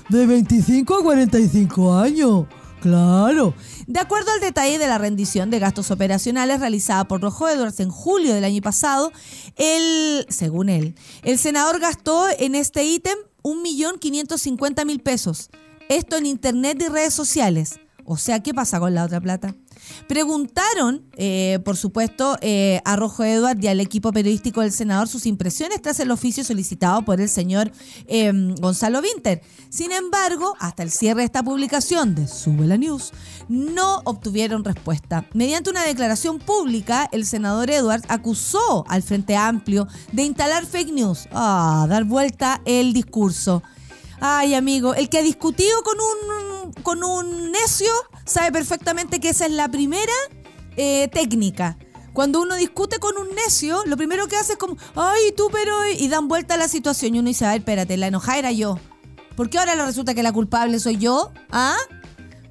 de 25 a 45 años. Claro. De acuerdo al detalle de la rendición de gastos operacionales realizada por Rojo Edwards en julio del año pasado, el, según él, el senador gastó en este ítem 1.550.000 pesos. Esto en internet y redes sociales. O sea, ¿qué pasa con la otra plata? Preguntaron, eh, por supuesto, eh, a Rojo Edward y al equipo periodístico del senador sus impresiones tras el oficio solicitado por el señor em, Gonzalo Winter. Sin embargo, hasta el cierre de esta publicación de Sube la News, no obtuvieron respuesta. Mediante una declaración pública, el senador Edward acusó al Frente Amplio de instalar fake news. Ah, dar vuelta el discurso. Ay, amigo, el que ha discutido con un, con un necio sabe perfectamente que esa es la primera eh, técnica. Cuando uno discute con un necio, lo primero que hace es como, ay, tú, pero. Y dan vuelta a la situación y uno dice, ay, espérate, la enojada era yo. ¿Por qué ahora le resulta que la culpable soy yo? ¿Ah?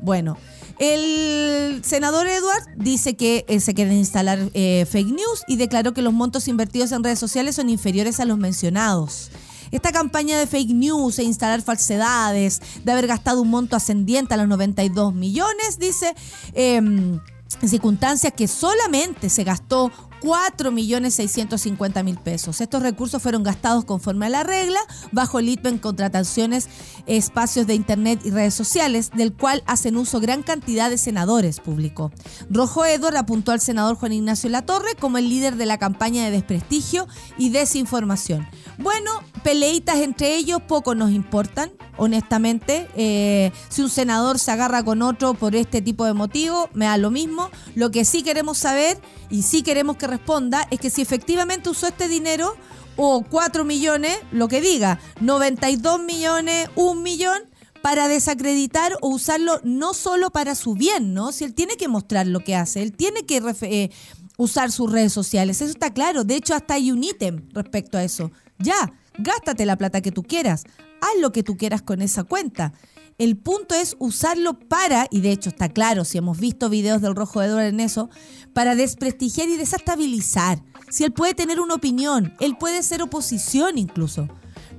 Bueno, el senador Edward dice que eh, se quieren instalar eh, fake news y declaró que los montos invertidos en redes sociales son inferiores a los mencionados. Esta campaña de fake news e instalar falsedades, de haber gastado un monto ascendiente a los 92 millones, dice, em, en circunstancias que solamente se gastó 4.650.000 pesos. Estos recursos fueron gastados conforme a la regla bajo el ITPE en contrataciones, espacios de Internet y redes sociales, del cual hacen uso gran cantidad de senadores, publicó. Rojo Edward apuntó al senador Juan Ignacio Latorre como el líder de la campaña de desprestigio y desinformación. Bueno, peleitas entre ellos poco nos importan, honestamente. Eh, si un senador se agarra con otro por este tipo de motivo, me da lo mismo. Lo que sí queremos saber y sí queremos que responda es que si efectivamente usó este dinero o 4 millones, lo que diga, 92 millones, 1 millón, para desacreditar o usarlo no solo para su bien, ¿no? Si él tiene que mostrar lo que hace, él tiene que eh, usar sus redes sociales, eso está claro. De hecho, hasta hay un ítem respecto a eso. Ya, gástate la plata que tú quieras, haz lo que tú quieras con esa cuenta. El punto es usarlo para, y de hecho está claro, si hemos visto videos del Rojo de en eso, para desprestigiar y desestabilizar. Si él puede tener una opinión, él puede ser oposición incluso.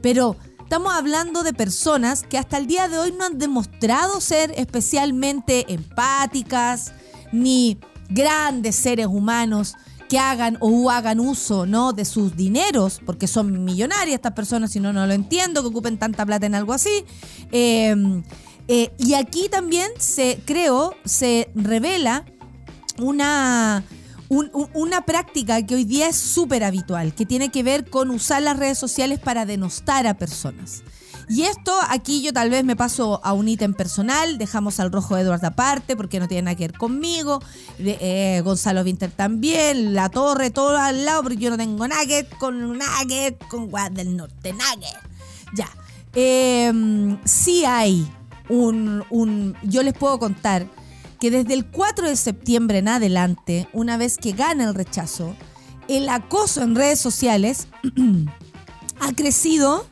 Pero estamos hablando de personas que hasta el día de hoy no han demostrado ser especialmente empáticas, ni grandes seres humanos, que hagan o hagan uso ¿no? de sus dineros, porque son millonarias estas personas, si no, no lo entiendo, que ocupen tanta plata en algo así. Em, eh, y aquí también se, creo, se revela una, una práctica que hoy día es súper habitual, que tiene que ver con usar las redes sociales para denostar a personas. Y esto aquí yo tal vez me paso a un ítem personal, dejamos al rojo Edward aparte porque no tiene nada que ver conmigo, eh, Gonzalo Winter también, La Torre, todo al lado porque yo no tengo nugget con nugget con Guad del Norte, nugget. Ya. Em, sí hay un, un, yo les puedo contar que desde el 4 de septiembre en adelante, una vez que gana el rechazo, el acoso en redes sociales ha crecido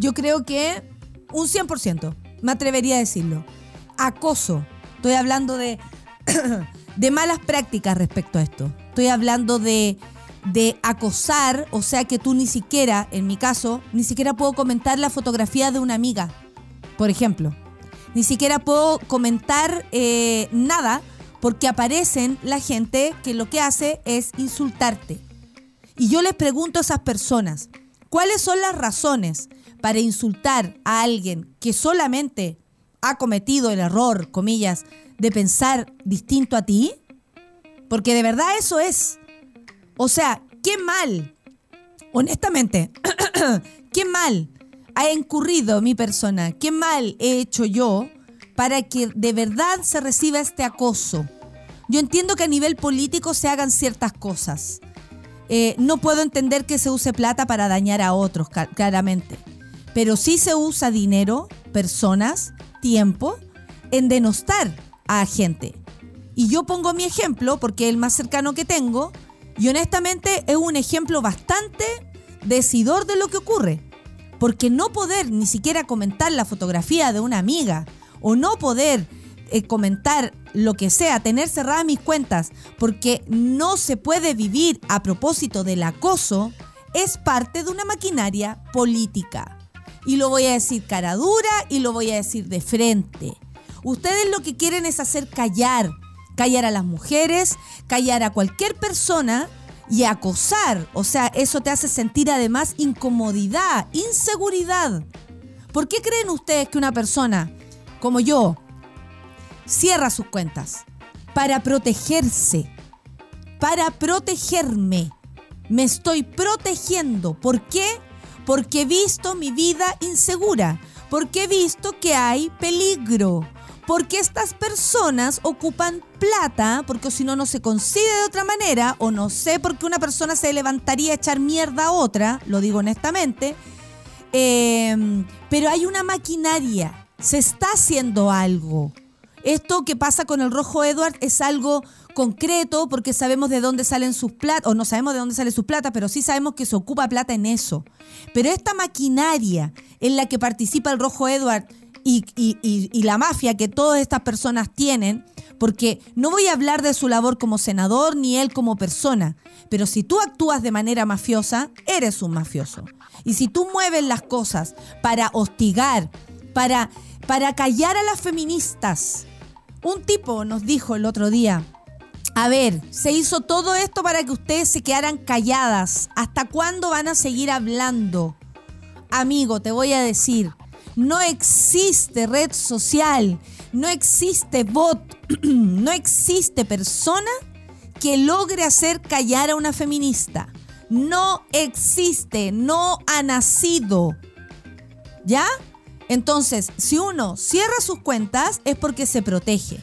yo creo que un 100%, me atrevería a decirlo. Acoso. Estoy hablando de, de malas prácticas respecto a esto. Estoy hablando de, de acosar, o sea que tú ni siquiera, en mi caso, ni siquiera puedo comentar la fotografía de una amiga, por ejemplo. Ni siquiera puedo comentar eh, nada porque aparecen la gente que lo que hace es insultarte. Y yo les pregunto a esas personas, ¿cuáles son las razones para insultar a alguien que solamente ha cometido el error, comillas, de pensar distinto a ti? Porque de verdad eso es. O sea, qué mal, honestamente, qué mal ha incurrido mi persona, qué mal he hecho yo para que de verdad se reciba este acoso. Yo entiendo que a nivel político se hagan ciertas cosas. Eh, no puedo entender que se use plata para dañar a otros, claramente pero sí se usa dinero, personas, tiempo en denostar a gente. Y yo pongo mi ejemplo porque es el más cercano que tengo y honestamente es un ejemplo bastante decidor de lo que ocurre. Porque no poder ni siquiera comentar la fotografía de una amiga o no poder eh, comentar lo que sea, tener cerradas mis cuentas, porque no se puede vivir a propósito del acoso, es parte de una maquinaria política y lo voy a decir cara dura y lo voy a decir de frente. Ustedes lo que quieren es hacer callar, callar a las mujeres, callar a cualquier persona y acosar. O sea, eso te hace sentir además incomodidad, inseguridad. ¿Por qué creen ustedes que una persona como yo cierra sus cuentas? para protegerse, para protegerme. Me estoy protegiendo. ¿Por qué? Porque he visto mi vida insegura, porque he visto que hay peligro, porque estas personas ocupan plata, porque si no, no se consigue de otra manera, o no sé por qué una persona se levantaría a echar mierda a otra, lo digo honestamente, eh, pero hay una maquinaria, se está haciendo algo. Esto que pasa con el rojo Edward es algo concreto porque sabemos de dónde salen sus plata, o no sabemos de dónde sale sus plata, pero sí sabemos que se ocupa plata en eso. Pero esta maquinaria en la que participa el rojo Edward y, y- y- y la mafia que todas estas personas tienen, porque no voy a hablar de su labor como senador ni él como persona, pero si tú actúas de manera mafiosa, eres un mafioso. Y si tú mueves las cosas para hostigar, para, para callar a las feministas, un tipo nos dijo el otro día, a ver, se hizo todo esto para que ustedes se quedaran calladas. ¿Hasta cuándo van a seguir hablando? Amigo, te voy a decir, no existe red social, no existe bot, no existe persona que logre hacer callar a una feminista. No existe, no ha nacido. ¿Ya? Entonces, si uno cierra sus cuentas es porque se protege,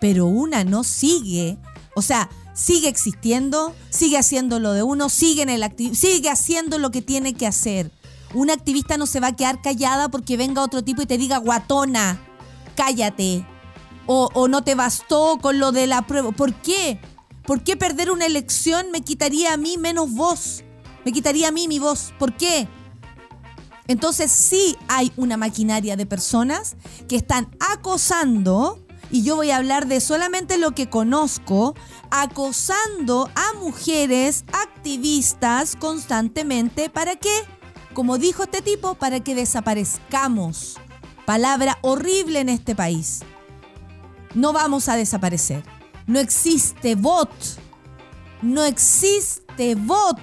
pero una no sigue, o sea, sigue existiendo, sigue haciendo lo de uno, sigue, en el acti- sigue haciendo lo que tiene que hacer. Una activista no se va a quedar callada porque venga otro tipo y te diga, guatona, cállate. O, o no te bastó con lo de la prueba. ¿Por qué? ¿Por qué perder una elección me quitaría a mí menos voz? Me quitaría a mí mi voz. ¿Por qué? Entonces sí hay una maquinaria de personas que están acosando, y yo voy a hablar de solamente lo que conozco, acosando a mujeres activistas constantemente. ¿Para qué? Como dijo este tipo, para que desaparezcamos. Palabra horrible en este país. No vamos a desaparecer. No existe bot. No existe bot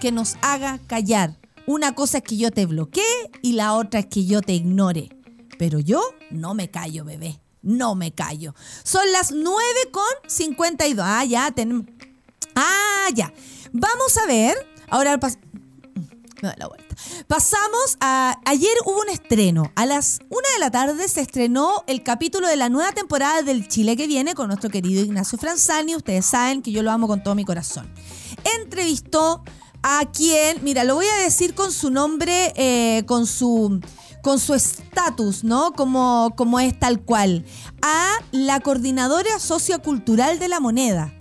que nos haga callar. Una cosa es que yo te bloquee y la otra es que yo te ignore. Pero yo no me callo, bebé. No me callo. Son las 9 con 52. Ah, ya tenemos. Ah, ya. Vamos a ver. Ahora pas- me doy la vuelta. Pasamos a. Ayer hubo un estreno. A las una de la tarde se estrenó el capítulo de la nueva temporada del Chile que viene con nuestro querido Ignacio Franzani. Ustedes saben que yo lo amo con todo mi corazón. Entrevistó a quien, mira, lo voy a decir con su nombre, eh, con su con su estatus, ¿no? Como, como es tal cual. A la coordinadora sociocultural de la moneda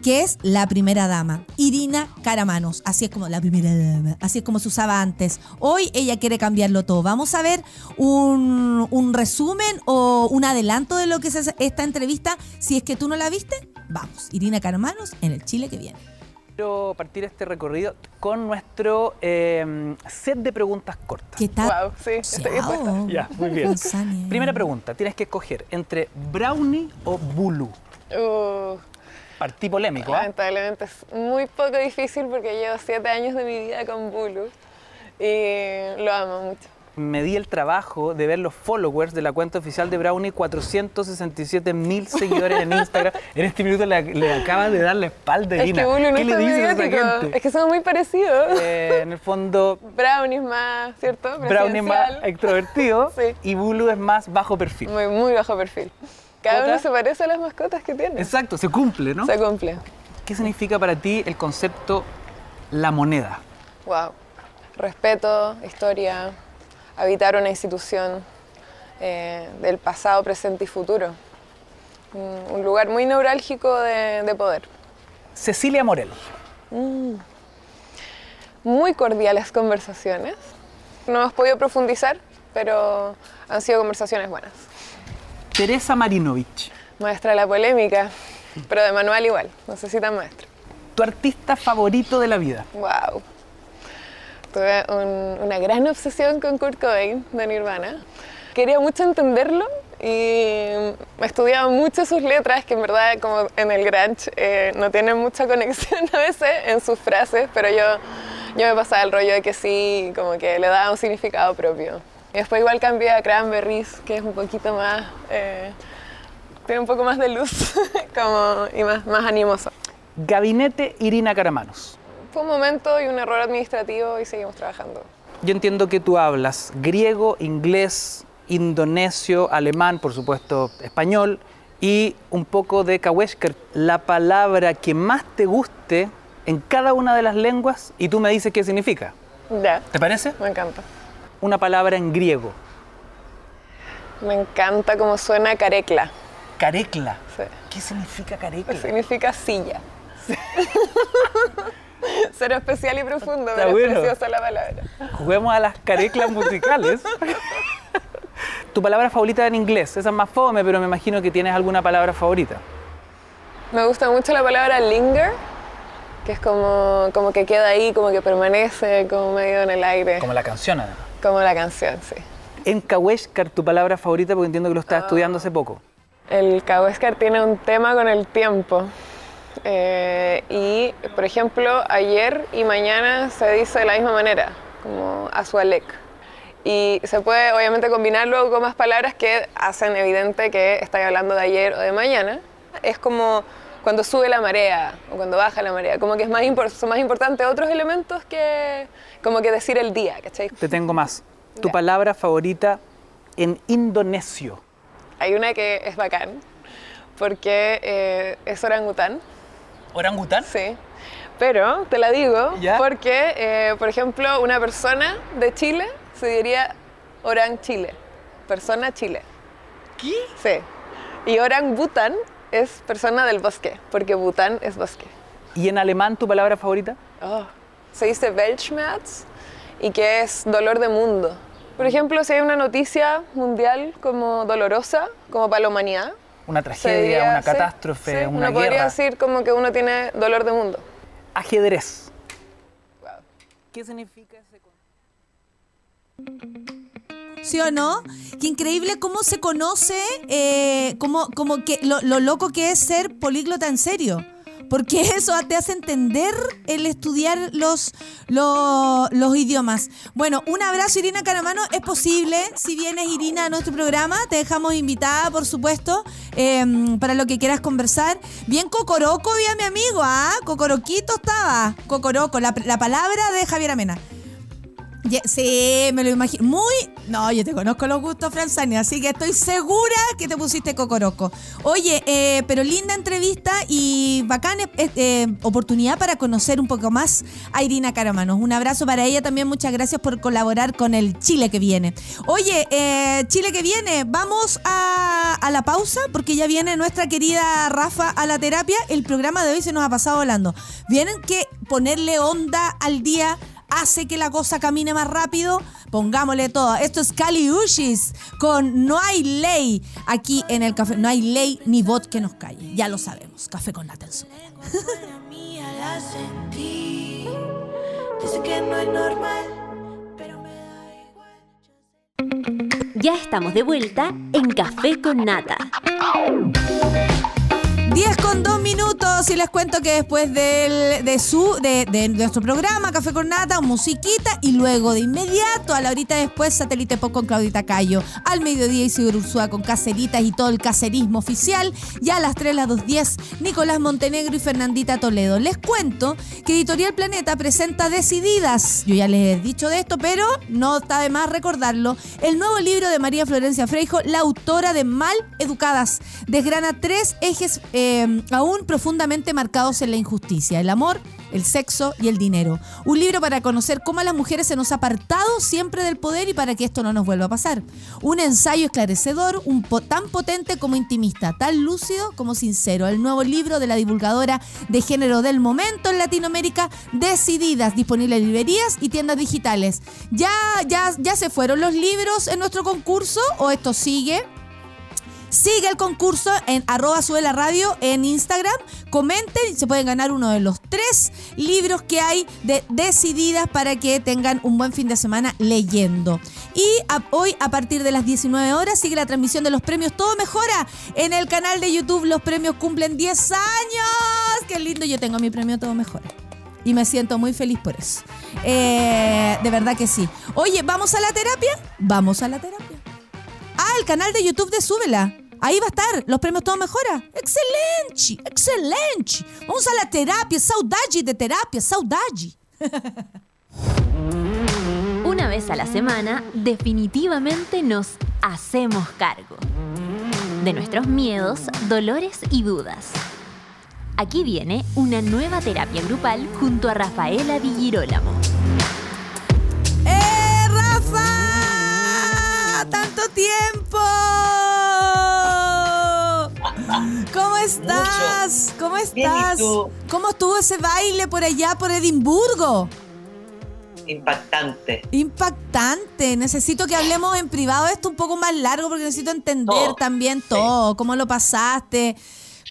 que es la primera dama, Irina Caramanos. Así es como la primera dama, así es como se usaba antes. Hoy ella quiere cambiarlo todo. Vamos a ver un, un resumen o un adelanto de lo que es esta entrevista. Si es que tú no la viste, vamos. Irina Caramanos en el Chile que viene. Quiero partir este recorrido con nuestro eh, set de preguntas cortas. ¿Qué tal? Wow, sí, estoy dispuesta. Ya, muy bien. Primera pregunta, tienes que escoger entre brownie o bulu. Uh, Partí polémico, ¿ah? lamentablemente es muy poco difícil porque llevo siete años de mi vida con Bulu y lo amo mucho. Me di el trabajo de ver los followers de la cuenta oficial de Brownie, 467 mil seguidores en Instagram. En este minuto le, le acaba de dar la espalda a Es que no ¿Qué le dices a esa gente? es que somos muy parecidos. Eh, en el fondo, Brownie es más, ¿cierto? Brownie es más extrovertido Sí. y Bulu es más bajo perfil. Muy, muy bajo perfil. Cada uno se parece a las mascotas que tiene. Exacto, se cumple, ¿no? Se cumple. ¿Qué significa para ti el concepto la moneda? Wow. Respeto, historia, habitar una institución eh, del pasado, presente y futuro. Un, un lugar muy neurálgico de, de poder. Cecilia Morel. Muy cordiales conversaciones. No hemos podido profundizar, pero han sido conversaciones buenas. Teresa Marinovich. Maestra de la polémica, pero de manual igual, necesitan maestra. Tu artista favorito de la vida. Wow. Tuve un- una gran obsesión con Kurt Cobain de Nirvana. Quería mucho entenderlo y estudiaba mucho sus letras, que en verdad, como en el grunge, eh, no tienen mucha conexión a veces en sus frases, pero yo, yo me pasaba el rollo de que sí, como que le daba un significado propio. Y después igual cambié a Cranberries, que es un poquito más... eh, tiene un poco más de luz como, y más, más animoso. Gabinete Irina Caramanos. Fue un momento y un error administrativo y seguimos trabajando. Yo entiendo que tú hablas griego, inglés, indonesio, alemán, por supuesto, español y un poco de Kaweshker. La palabra que más te guste en cada una de las lenguas y tú me dices qué significa. Ya, ¿Te parece? me encanta. Una palabra en griego. Me encanta cómo suena carecla. Carecla. Sí. ¿Qué significa carecla? Significa silla. Cero especial y profundo, pero bueno. es preciosa la palabra. Juguemos a las careclas musicales. tu palabra favorita en inglés, esa es más fome, pero me imagino que tienes alguna palabra favorita. Me gusta mucho la palabra linger, que es como, como que queda ahí, como que permanece, como medio en el aire, Como la canción, además. como la canción, sí. En Kaweshkar, tu palabra favorita, porque entiendo que lo estás estudiando hace poco. El Kaweskar tiene un tema con el tiempo. Eh, y, por ejemplo, ayer y mañana se dice de la misma manera, como azualek. Y se puede obviamente combinar luego con más palabras que hacen evidente que estáis hablando de ayer o de mañana. Es como cuando sube la marea o cuando baja la marea, como que es más son más importantes otros elementos que como que decir el día, ¿cachai? Te tengo más. Tu palabra favorita en indonesio. Hay una que es bacán, porque eh, es orangután. ¿Orangután? Sí, pero te la digo ¿Ya? porque, eh, por ejemplo, una persona de Chile se diría Orang Chile, persona Chile. ¿Qué? Sí. Y Orang Bután es persona del bosque, porque Bután es bosque. ¿Y en alemán tu palabra favorita? Oh, Se dice Weltschmerz y que es dolor de mundo. Por ejemplo, si hay una noticia mundial como dolorosa, como para la humanidad, Una tragedia, una sí, catástrofe, sí, una uno podría guerra. decir como que uno tiene dolor de mundo. Ajedrez. ¿Qué significa ese? ¿Sí o no? Qué increíble cómo se conoce, eh, cómo, como que lo, lo loco que es ser políglota en serio. Porque eso te hace entender el estudiar los, los, idiomas. Bueno, un abrazo, Irina Caramano. Es posible, si vienes, Irina, a nuestro programa, te dejamos invitada, por supuesto, eh, para lo que quieras conversar. Bien cocoroco, a mi amigo, ¿ah? Cocoroquito estaba. Cocoroco, la, la palabra de Javier Amena. Sí, me lo imagino. Muy. No, yo te conozco los gustos, Franzani, así que estoy segura que te pusiste cocoroco. Oye, eh, pero linda entrevista y bacán eh, eh, oportunidad para conocer un poco más a Irina Caramanos. Un abrazo para ella también. Muchas gracias por colaborar con el Chile que viene. Oye, eh, Chile que viene, vamos a, a la pausa porque ya viene nuestra querida Rafa a la terapia. El programa de hoy se nos ha pasado volando. Vienen que ponerle onda al día hace que la cosa camine más rápido, pongámosle todo. Esto es Cali Ushis con No hay ley aquí en el café. No hay ley ni bot que nos calle. Ya lo sabemos. Café con la. Ya estamos de vuelta en Café con Nata. 10 con 2 minutos y les cuento que después del, de, su, de, de nuestro programa Café con Nata, musiquita y luego de inmediato, a la horita después, Satélite Pop con Claudita Cayo. Al mediodía Isidro Ursúa con Caceritas y todo el cacerismo oficial. Ya a las 3, las 2.10, Nicolás Montenegro y Fernandita Toledo. Les cuento que Editorial Planeta presenta Decididas. Yo ya les he dicho de esto, pero no está de más recordarlo. El nuevo libro de María Florencia Freijo, la autora de Mal Educadas. Desgrana tres ejes eh, aún profundamente marcados en la injusticia, el amor, el sexo y el dinero. Un libro para conocer cómo a las mujeres se nos ha apartado siempre del poder y para que esto no nos vuelva a pasar. Un ensayo esclarecedor, un tan potente como intimista, tan lúcido como sincero. El nuevo libro de la divulgadora de género del momento en Latinoamérica, Decididas, disponible en librerías y tiendas digitales. ¿Ya, ya, ya se fueron los libros en nuestro concurso o esto sigue? Sigue el concurso en arroba sube en Instagram. Comenten y se pueden ganar uno de los tres libros que hay de Decididas para que tengan un buen fin de semana leyendo. Y hoy a partir de las 19 horas sigue la transmisión de los premios Todo Mejora en el canal de YouTube. Los premios cumplen 10 años. Qué lindo, yo tengo mi premio Todo Mejora. Y me siento muy feliz por eso. Eh, de verdad que sí. Oye, ¿vamos a la terapia? Vamos a la terapia. Ah, el canal de YouTube de Súbela. Ahí va a estar, los premios Todo Mejora. Excelente, excelente. Vamos a la terapia, saudade de terapia, saudade. Una vez a la semana, definitivamente nos hacemos cargo de nuestros miedos, dolores y dudas. Aquí viene una nueva terapia grupal junto a Rafaela Di Girolamo. ¡Eh, Rafa! ¡Tanto tiempo! ¿Cómo estás? ¿Cómo Bien, ¿y estás? tú? ¿Cómo estuvo ese baile por allá, por Edimburgo? Impactante. Impactante. Necesito que hablemos en privado esto un poco más largo porque necesito entender Todo. también todo. Cómo lo pasaste.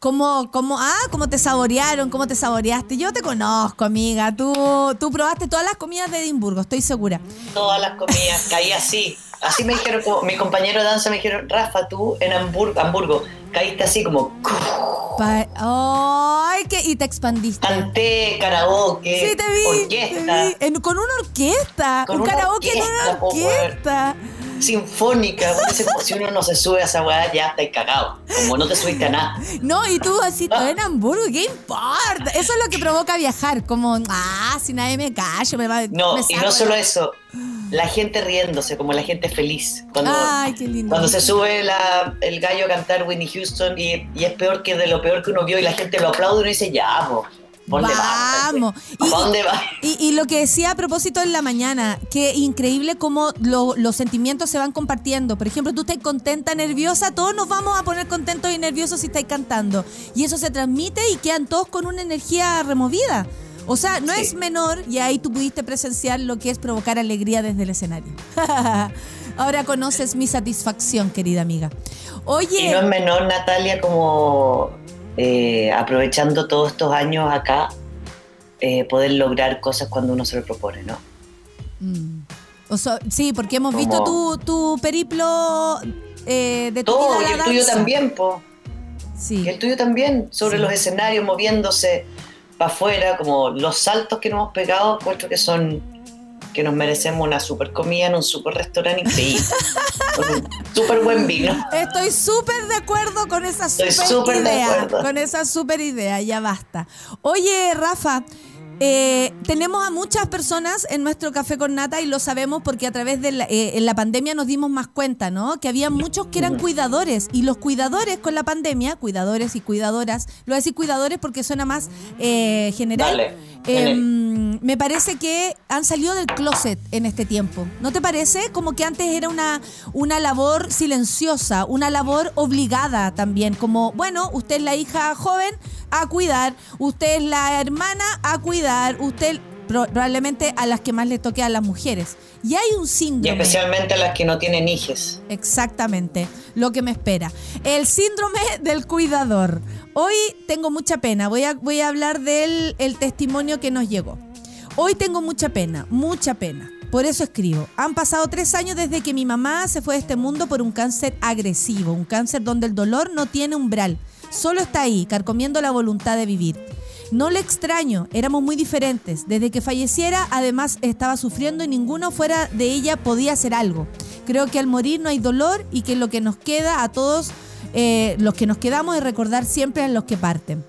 Cómo, cómo, ah, cómo te saborearon, cómo te saboreaste. Yo te conozco, amiga. Tú, tú probaste todas las comidas de Edimburgo, estoy segura. Todas las comidas, caí así. Así me dijeron, como, mi compañero de danza me dijeron, Rafa, tú en Hamburgo, Hamburgo caíste así como, ¡Ay! que y te expandiste. canté, karaoke, Sí, te vi. orquesta, te vi. En- con una orquesta. Con un una karaoke en una orquesta, orquesta. sinfónica. Si uno no se sube a esa weá, ya está cagado. Como no te subiste a nada. No, y tú así, Ah. todo en Hamburgo, ¿qué importa? Eso es lo que provoca viajar, como, ah, si nadie me calla, me va No, me y no solo eso, la gente riéndose, como la gente feliz. Cuando, Ay, qué lindo. cuando se sube la- el gallo a cantar Whitney Houston y, y es peor que de lo peor que uno vio y la gente lo aplaude y uno dice, ya, po, ¿pa' ¿dónde? Vamos. Y lo que decía a propósito en la mañana, que increíble cómo lo- los sentimientos se van compartiendo. Por ejemplo, tú estás contenta, nerviosa, todos nos vamos a poner contentos y nerviosos si estáis cantando. Y eso se transmite y quedan todos con una energía removida. O sea, no Sí. es menor y ahí tú pudiste presenciar lo que es provocar alegría desde el escenario. Ahora conoces mi satisfacción, querida amiga. Oye, Y no es menor, Natalia, como eh, aprovechando todos estos años acá, eh, poder lograr cosas cuando uno se lo propone, ¿no? Mm. O sí, porque hemos Como- visto tu, tu periplo eh, de tu Todo, vida y el tuyo danza. también, po. Sí. Y el tuyo también, sobre Sí. los escenarios, moviéndose para afuera, como los saltos que nos hemos pegado, encuentro que son que nos merecemos una super comida en un super restaurante increíble, con un super buen vino. Estoy súper de acuerdo con esa Estoy super súper de idea. acuerdo. Con esa super idea, ya basta. Oye, Rafa, eh, tenemos a muchas personas en nuestro café con nata y lo sabemos porque a través de la, eh, en la pandemia nos dimos más cuenta, ¿no? Que había muchos que eran cuidadores y los cuidadores con la pandemia, cuidadores y cuidadoras, lo voy a decir cuidadores porque suena más eh, general. Dale, Dale. me parece que han salido del closet en este tiempo. ¿No te parece? Como que antes era una, una labor silenciosa, una labor obligada también. Como, bueno, usted es la hija joven a cuidar, usted es la hermana a cuidar, usted probablemente a las que más le toque a las mujeres. Y hay un Y síndrome. especialmente a las que no tienen hijes. Exactamente, lo que me espera. El síndrome del cuidador. Hoy tengo mucha pena, voy a, voy a hablar del el testimonio que nos llegó. Hoy tengo mucha pena, mucha pena. Por eso escribo. Han pasado tres años desde que mi mamá se fue de este mundo por un cáncer agresivo, un cáncer donde el dolor no tiene umbral, solo está ahí, carcomiendo la voluntad de vivir. No le extraño, éramos muy diferentes. Desde que falleciera, además estaba sufriendo y ninguno fuera de ella podía hacer algo. Creo que al morir no hay dolor y que lo que nos queda a todos, eh, los que nos quedamos, es recordar siempre a los que parten.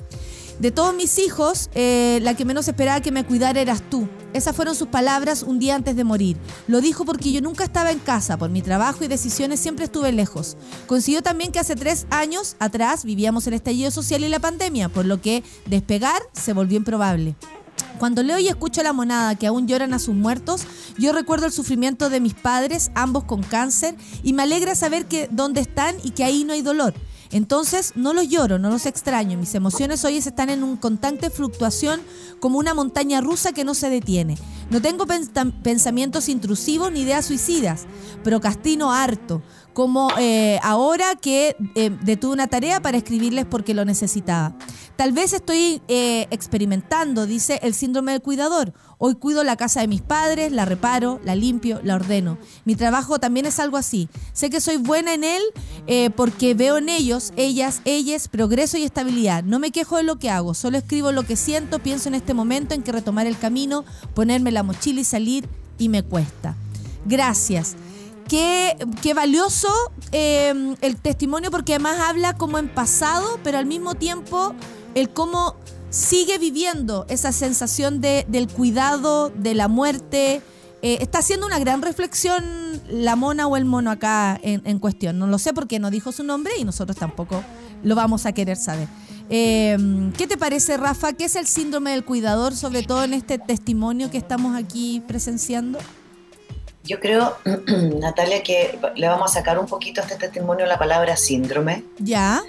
De todos mis hijos, eh, la que menos esperaba que me cuidara eras tú. Esas fueron sus palabras un día antes de morir. Lo dijo porque yo nunca estaba en casa, por mi trabajo y decisiones siempre estuve lejos. Coincidió también que hace tres años atrás vivíamos el estallido social y la pandemia, por lo que despegar se volvió improbable. Cuando leo y escucho la monada que aún lloran a sus muertos, yo recuerdo el sufrimiento de mis padres, ambos con cáncer, y me alegra saber que dónde están y que ahí no hay dolor. Entonces no los lloro, no los extraño. Mis emociones hoy están en una constante fluctuación como una montaña rusa que no se detiene. No tengo pens- pensamientos intrusivos ni ideas suicidas. Procrastino harto. Como eh, ahora que eh, detuve una tarea para escribirles porque lo necesitaba. Tal vez estoy eh, experimentando, dice el síndrome del cuidador. Hoy cuido la casa de mis padres, la reparo, la limpio, la ordeno. Mi trabajo también es algo así. Sé que soy buena en él eh, porque veo en ellos, ellas, ellas, progreso y estabilidad. No me quejo de lo que hago, solo escribo lo que siento, pienso en este momento en que retomar el camino, ponerme la mochila y salir y me cuesta. Gracias. Qué, valioso eh, el testimonio porque además habla como en pasado, pero al mismo tiempo el cómo sigue viviendo esa sensación de, del cuidado, de la muerte. Eh, está haciendo una gran reflexión la mona o el mono acá en, cuestión. No lo sé porque no dijo su nombre y nosotros tampoco lo vamos a querer saber. Eh, ¿Qué te parece, Rafa? ¿Qué es el síndrome del cuidador, sobre todo en este testimonio que estamos aquí presenciando? Yo creo, Natalia, que le vamos a sacar un poquito a este testimonio la palabra síndrome, Ya,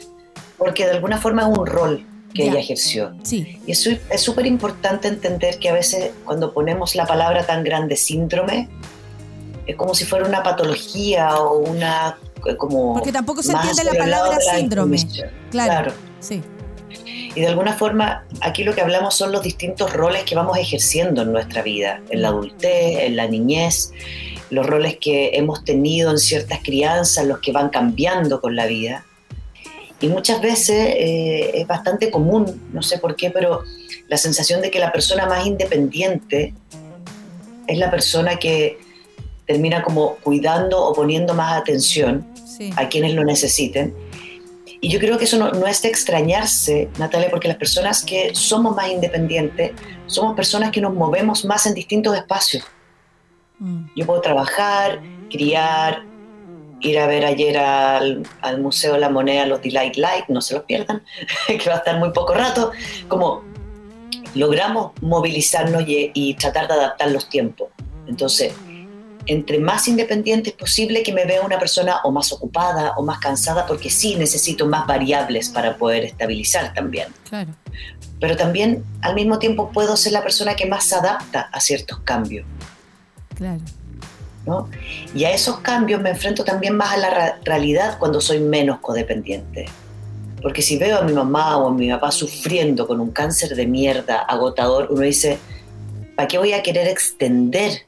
porque de alguna forma es un rol que Ya. ella ejerció. sí, Y es súper importante entender que a veces cuando ponemos la palabra tan grande síndrome, es como si fuera una patología o una... eh, Como Porque tampoco se entiende la palabra síndrome. intuición. claro, sí, Y de alguna forma, aquí lo que hablamos son los distintos roles que vamos ejerciendo en nuestra vida, en la adultez, en la niñez, los roles que hemos tenido en ciertas crianzas, los que van cambiando con la vida. Y muchas veces eh, es bastante común, no sé por qué, pero la sensación de que la persona más independiente es la persona que termina como cuidando o poniendo más atención sí. a quienes lo necesiten. Y yo creo que eso no, no es de extrañarse, Natalia, porque las personas que somos más independientes somos personas que nos movemos más en distintos espacios. Mm, Yo puedo trabajar, criar, ir a ver ayer al, al Museo de la Moneda los Delight Light, no se los pierdan, que va a estar muy poco rato, como logramos movilizarnos y, y tratar de adaptar los tiempos. Entonces, entre más independiente es posible que me vea una persona o más ocupada o más cansada, porque sí necesito más variables para poder estabilizar también. claro, Pero también al mismo tiempo puedo ser la persona que más se adapta a ciertos cambios. claro. ¿no? Y a esos cambios me enfrento también más a la realidad cuando soy menos codependiente. Porque si veo a mi mamá o a mi papá sufriendo con un cáncer de mierda agotador, uno dice, ¿para qué voy a querer extender?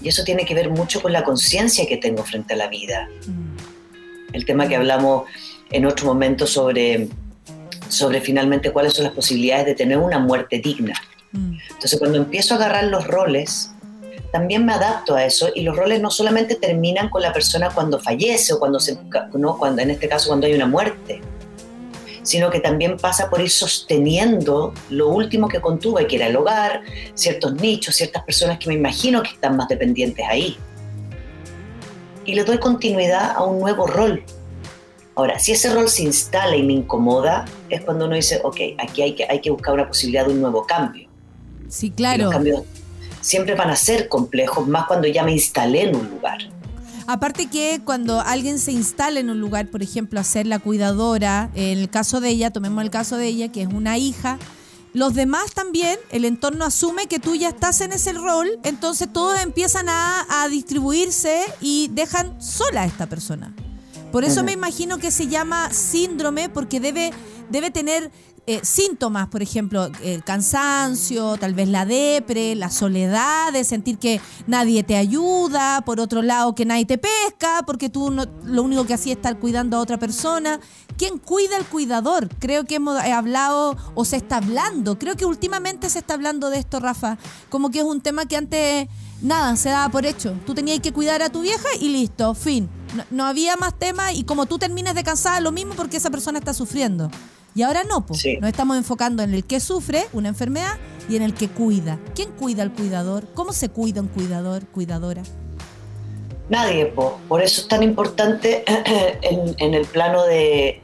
Y eso tiene que ver mucho con la conciencia que tengo frente a la vida. Mm, El tema que hablamos en otro momento sobre, sobre finalmente cuáles son las posibilidades de tener una muerte digna. mm, Entonces, cuando empiezo a agarrar los roles, también me adapto a eso y los roles no solamente terminan con la persona cuando fallece o cuando se, no, cuando en este caso cuando hay una muerte, sino que también pasa por ir sosteniendo lo último que contuve, que era el hogar, ciertos nichos, ciertas personas que me imagino que están más dependientes ahí. Y le doy continuidad a un nuevo rol. Ahora, si ese rol se instala y me incomoda, es cuando uno dice, ok, aquí hay que, hay que buscar una posibilidad de un nuevo cambio. Sí, Y claro. los cambios siempre van a ser complejos, más cuando ya me instalé en un lugar. Aparte que cuando alguien se instala en un lugar, por ejemplo, a ser la cuidadora, en el caso de ella, tomemos el caso de ella, que es una hija, los demás también, el entorno asume que tú ya estás en ese rol, entonces todos empiezan a, a distribuirse y dejan sola a esta persona. Por eso me imagino que se llama síndrome, porque debe, debe tener eh, síntomas, por ejemplo, el cansancio, tal vez la depre, la soledad, de sentir que nadie te ayuda, por otro lado que nadie te pesca, porque tú no- lo único que hacías es estar cuidando a otra persona. ¿Quién cuida al cuidador? Creo que hemos hablado o se está hablando, creo que últimamente se está hablando de esto, Rafa, como que es un tema que antes nada, se daba por hecho. Tú tenías que cuidar a tu vieja y listo, fin. No, no había más tema y como tú termines de cansada, lo mismo porque esa persona está sufriendo. Y ahora no, pues. Sí. Nos estamos enfocando en el que sufre una enfermedad y en el que cuida. ¿Quién cuida al cuidador? ¿Cómo se cuida un cuidador, cuidadora? Nadie, po. por eso es tan importante en, en el plano de...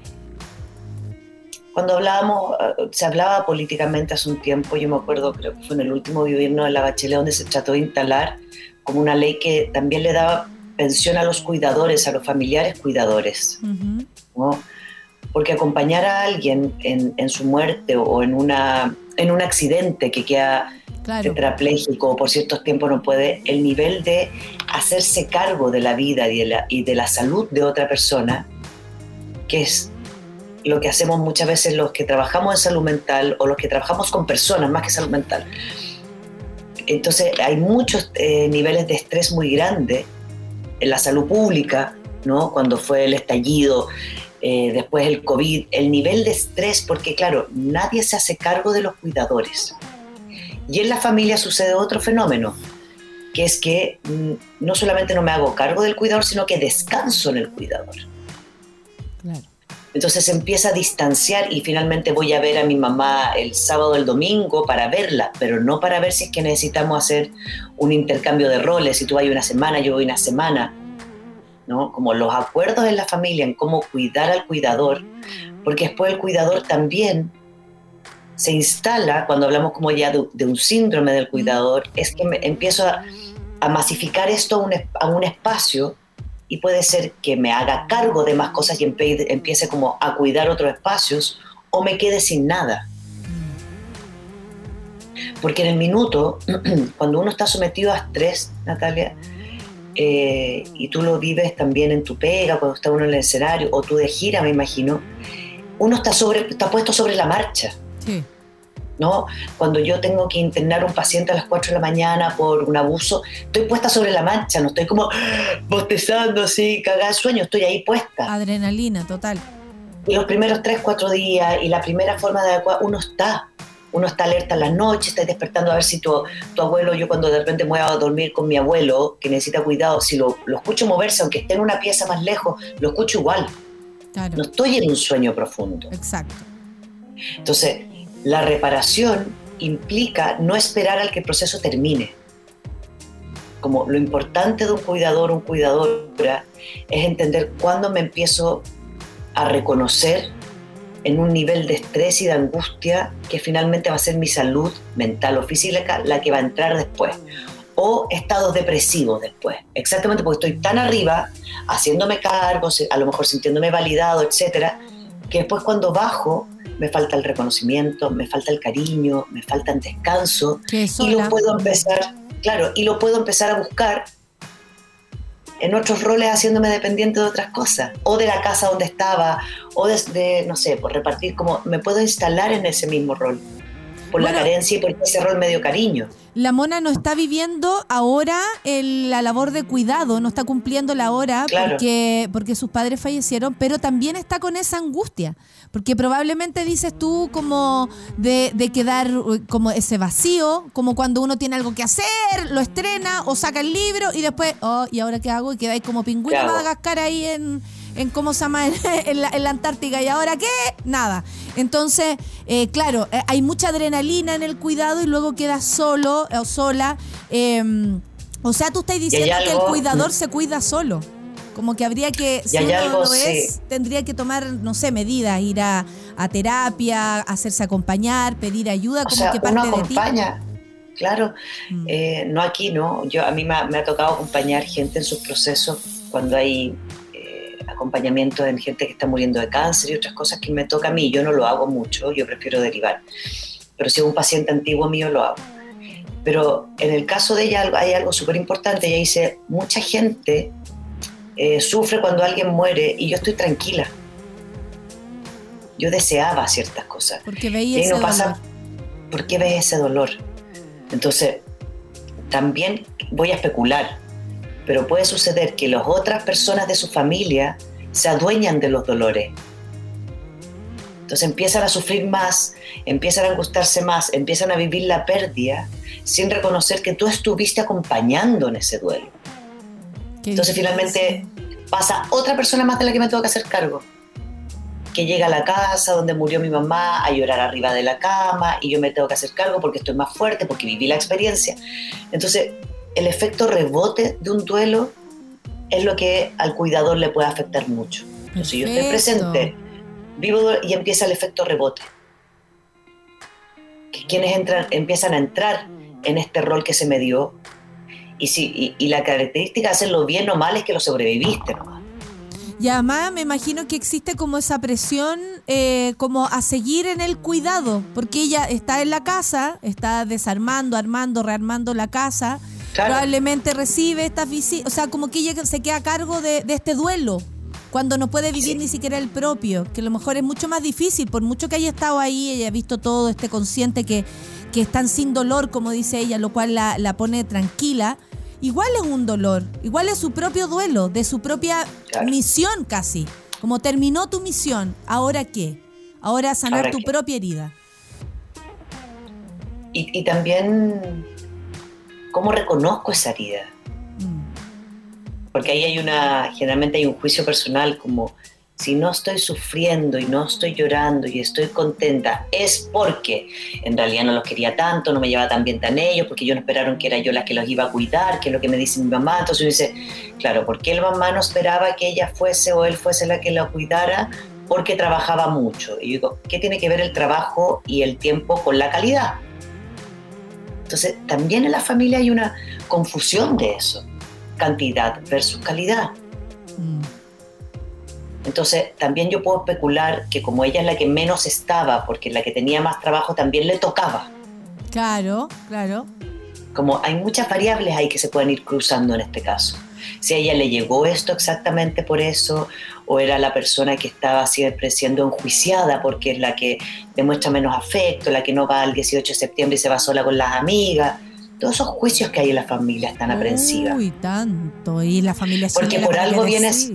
Cuando hablábamos, eh, se hablaba políticamente hace un tiempo, yo me acuerdo, creo que fue en el último gobierno de la Bachelet, donde se trató de instalar como una ley que también le daba pensión a los cuidadores, a los familiares cuidadores. Ujú. ¿no? Porque acompañar a alguien en, en su muerte o en, una, en un accidente que queda Claro. tetrapléjico o por ciertos tiempos no puede, el nivel de hacerse cargo de la vida y de la, y de la salud de otra persona, que es lo que hacemos muchas veces los que trabajamos en salud mental o los que trabajamos con personas más que salud mental. Entonces hay muchos eh, niveles de estrés muy grandes en la salud pública, ¿no? Cuando fue el estallido, eh, después el COVID, el nivel de estrés, porque claro, nadie se hace cargo de los cuidadores. Y en la familia sucede otro fenómeno. que es que mm, no solamente no me hago cargo del cuidador, sino que descanso en el cuidador. Claro. Entonces empieza a distanciar y finalmente voy a ver a mi mamá el sábado o el domingo para verla, pero no para ver si es que necesitamos hacer un intercambio de roles, si tú vas una semana, yo voy una semana, ¿no? Como los acuerdos en la familia, en cómo cuidar al cuidador, porque después el cuidador también se instala, cuando hablamos como ya de, un síndrome del cuidador, es que me- empiezo a, masificar esto a un, espacio y puede ser que me haga cargo de más cosas y empiece como a cuidar otros espacios o me quede sin nada. Porque en el minuto, cuando uno está sometido a estrés, Natalia, eh, y tú lo vives también en tu pega, cuando está uno en el escenario, o tú de gira, me imagino, uno está, sobre, está puesto sobre la marcha. Sí. ¿no? Cuando yo tengo que internar a un paciente a las 4 de la mañana por un abuso, estoy puesta sobre la mancha, no estoy como bostezando así, cagada sueño, estoy ahí puesta. Adrenalina, total. Y los primeros 3, 4 días y la primera forma de adecuar, uno está. Uno está alerta en las noches, está despertando a ver si tu, tu abuelo, yo cuando de repente me voy a dormir con mi abuelo, que necesita cuidado, si lo, lo escucho moverse, aunque esté en una pieza más lejos, lo escucho igual. Claro. No estoy en un sueño profundo. Exacto. Entonces, la reparación implica no esperar al que el proceso termine. Como lo importante de un cuidador, un cuidadora, es entender cuándo me empiezo a reconocer en un nivel de estrés y de angustia que finalmente va a ser mi salud mental o física la que va a entrar después. O estados depresivos después. Exactamente porque estoy tan arriba, haciéndome cargo, a lo mejor sintiéndome validado, etcétera, que después cuando bajo me falta el reconocimiento, me falta el cariño, me falta el descanso y lo puedo empezar, claro, y lo puedo empezar a buscar en otros roles haciéndome dependiente de otras cosas, o de la casa donde estaba, o desde, no sé, por repartir, como me puedo instalar en ese mismo rol, por Bueno. la carencia y por ese rol medio cariño. La mona no está viviendo ahora el- la labor de cuidado, no está cumpliendo la hora Claro. porque, porque sus padres fallecieron, pero también está con esa angustia, porque probablemente dices tú como de, de quedar eh, como ese vacío, como cuando uno tiene algo que hacer, lo estrena o saca el libro y después, oh, ¿y ahora qué hago? Y quedáis como pingüino. Madagascar ahí en, en ¿cómo se llama? En la, en la Antártica. ¿Y ahora qué? Nada. Entonces, eh, claro, eh, hay mucha adrenalina en el cuidado y luego quedas solo o sola. eh, o sea, tú estás diciendo que el cuidador se cuida solo. Como que habría que, si hay uno algo, lo es, sí. tendría que tomar, no sé, medidas, ir a, a terapia, hacerse acompañar, pedir ayuda, O como sea, que uno parte de ti. acompaña, claro, Mm. Eh, no aquí, no. Yo, a mí me ha, me ha tocado acompañar gente en sus procesos cuando hay eh, acompañamiento en gente que está muriendo de cáncer y otras cosas que me toca a mí. Yo no lo hago mucho, yo prefiero derivar. Pero si es un paciente antiguo mío, lo hago. Pero en el caso de ella hay algo súper importante. Ella dice, mucha gente eh, sufre cuando alguien muere y yo estoy tranquila. Yo deseaba ciertas cosas. Porque Y veía ese no pasa, dolor. ¿por qué ves ese dolor? Entonces, también voy a especular, pero puede suceder que las otras personas de su familia se adueñan de los dolores. Entonces empiezan a sufrir más, empiezan a angustarse más, empiezan a vivir la pérdida sin reconocer que tú estuviste acompañando en ese duelo. Entonces finalmente pasa otra persona más de la que me tengo que hacer cargo. Que llega a la casa donde murió mi mamá a llorar arriba de la cama y yo me tengo que hacer cargo porque estoy más fuerte, porque viví la experiencia. Entonces el efecto rebote de un duelo es lo que al cuidador le puede afectar mucho. Entonces si yo estoy presente, vivo y empieza el efecto rebote. Que quienes entran, empiezan a entrar en este rol que se me dio y, si, y, y la característica de hacerlo bien o mal es que lo sobreviviste nomás. Y además me imagino que existe como esa presión eh, como a seguir en el cuidado, porque ella está en la casa, está desarmando, armando, rearmando la casa, Claro. probablemente recibe estas visitas, o sea, como que ella se queda a cargo de, de este duelo, cuando no puede vivir Sí. ni siquiera el propio, que a lo mejor es mucho más difícil, por mucho que haya estado ahí, ella ha visto todo, esté consciente que, que están sin dolor, como dice ella, lo cual la, la pone tranquila. Igual es un dolor, igual es su propio duelo, de su propia Claro. misión casi. Como terminó tu misión, ¿ahora qué? Ahora sanar ¿Ahora tu qué? propia herida. Y, y también ¿cómo reconozco esa herida? Mm. Porque ahí hay una, generalmente hay un juicio personal como, si no estoy sufriendo y no estoy llorando y estoy contenta, es porque en realidad no los quería tanto, no me llevaba tan bien tan ellos, porque ellos no esperaron que era yo la que los iba a cuidar, que es lo que me dice mi mamá. Entonces uno dice, claro, ¿por qué el mamá no esperaba que ella fuese o él fuese la que la cuidara? Porque trabajaba mucho. Y yo digo, ¿qué tiene que ver el trabajo y el tiempo con la calidad? Entonces, también en la familia hay una confusión de eso, cantidad versus calidad. Entonces, también yo puedo especular que como ella es la que menos estaba, porque la que tenía más trabajo también le tocaba. Claro, claro. Como hay muchas variables ahí que se pueden ir cruzando en este caso. Si a ella le llegó esto exactamente por eso, o era la persona que estaba siempre siendo enjuiciada porque es la que demuestra menos afecto, la que no va al 18 de septiembre y se va sola con las amigas. Todos esos juicios que hay en la familia están aprensivas. Uy, tanto. Y la familia sí, Porque por algo vienes-.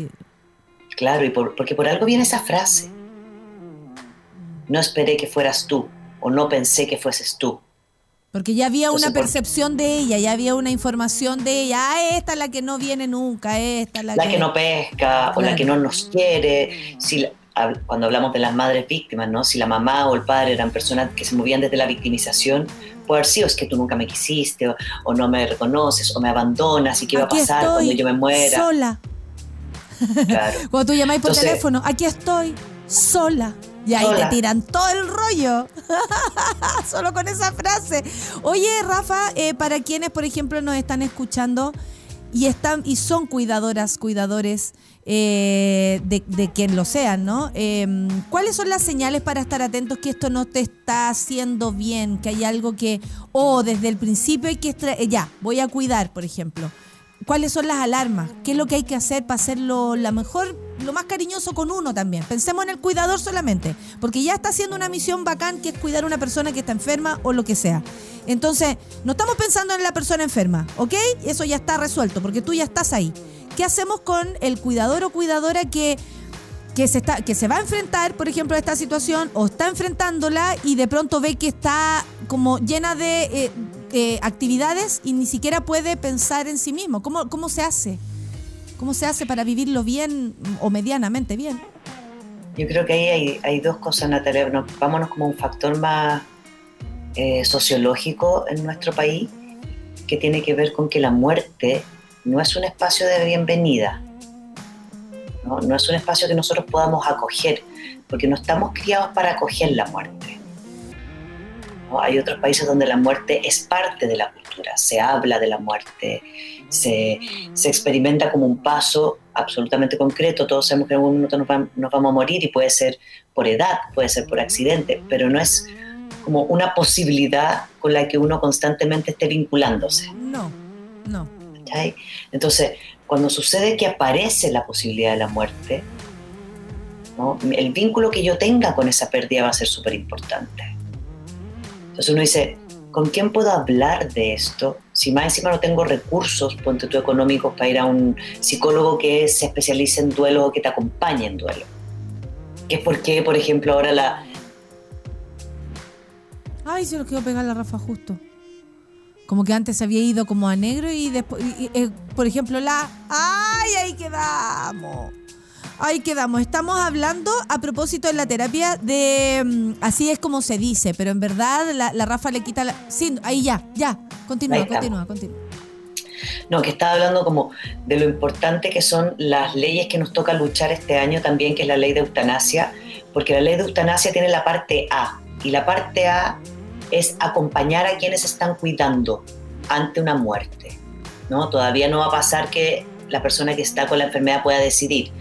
Claro, y por- porque por algo viene esa frase. No esperé que fueras tú, o no pensé que fueses tú. Porque ya había Entonces, una percepción de ella, ya había una información de ella. Ah, esta es la que no viene nunca, esta es la, La que no pesca, o la que no nos quiere. Si la- cuando hablamos de las madres víctimas, ¿no? Si la mamá o el padre eran personas que se movían desde la victimización, puede haber sido es que tú nunca me quisiste, o, o no me reconoces, o me abandonas, y qué va a pasar estoy, cuando yo me muera. Sola. Claro. Cuando tú llamáis por Entonces- teléfono, aquí estoy, sola. Y ahí te tiran todo el rollo. Solo con esa frase. Oye, Rafa, eh, para quienes, por ejemplo, nos están escuchando y están y son cuidadoras, cuidadores eh, de, de quien lo sean, ¿no? Eh, ¿Cuáles son las señales para estar atentos que esto no te está haciendo bien? Que hay algo que, o desde el principio hay que, eh, ya, voy a cuidar, por ejemplo. ¿Cuáles son las alarmas? ¿Qué es lo que hay que hacer para hacerlo la mejor, lo más cariñoso con uno también? Pensemos en el cuidador solamente, porque ya está haciendo una misión bacán que es cuidar a una persona que está enferma o lo que sea. Entonces, no estamos pensando en la persona enferma, ¿ok? Eso ya está resuelto, porque tú ya estás ahí. ¿Qué hacemos con el cuidador o cuidadora que, que, se, está, que se va a enfrentar, por ejemplo, a esta situación o está enfrentándola y de pronto ve que está como llena de eh, eh, actividades y ni siquiera puede pensar en sí mismo? ¿Cómo, ¿Cómo se hace? ¿Cómo se hace para vivirlo bien o medianamente bien? Yo creo que ahí hay, dos cosas, Natalia. No, vámonos como un factor más eh, sociológico en nuestro país, que tiene que ver con que la muerte no es un espacio de bienvenida. ¿no? No es un espacio que nosotros podamos acoger, porque no estamos criados para acoger la muerte. Hay otros países donde la muerte es parte de la cultura, se habla de la muerte, se, se experimenta como un paso absolutamente concreto. Todos sabemos que en algún momento nos, vam- nos vamos a morir y puede ser por edad, puede ser por accidente, pero no es como una posibilidad con la que uno constantemente esté vinculándose. No, no. Entonces, cuando sucede que aparece la posibilidad de la muerte, ¿no? el vínculo que yo tenga con esa pérdida va a ser súper importante. Entonces uno dice, ¿con quién puedo hablar de esto? Si más encima no tengo recursos, ponte tú económicos, para ir a un psicólogo que se especialice en duelo o que te acompañe en duelo. Que es porque, por ejemplo, ahora la, Ay, se lo quiero pegar la Rafa justo. Como que antes había ido como a negro y después, eh, por ejemplo, la... ¡Ay, ahí quedamos! Ahí quedamos. Estamos hablando a propósito de la terapia de... mm, Así es como se dice, pero en verdad la, la Rafa le quita la... Sí, ahí ya, ya. Continúa, continúa, continúa. No, que estaba hablando como de lo importante que son las leyes que nos toca luchar este año también, que es la ley de eutanasia, porque la ley de eutanasia tiene la parte A, y la parte A es acompañar a quienes están cuidando ante una muerte. ¿no? Todavía no va a pasar que la persona que está con la enfermedad pueda decidir,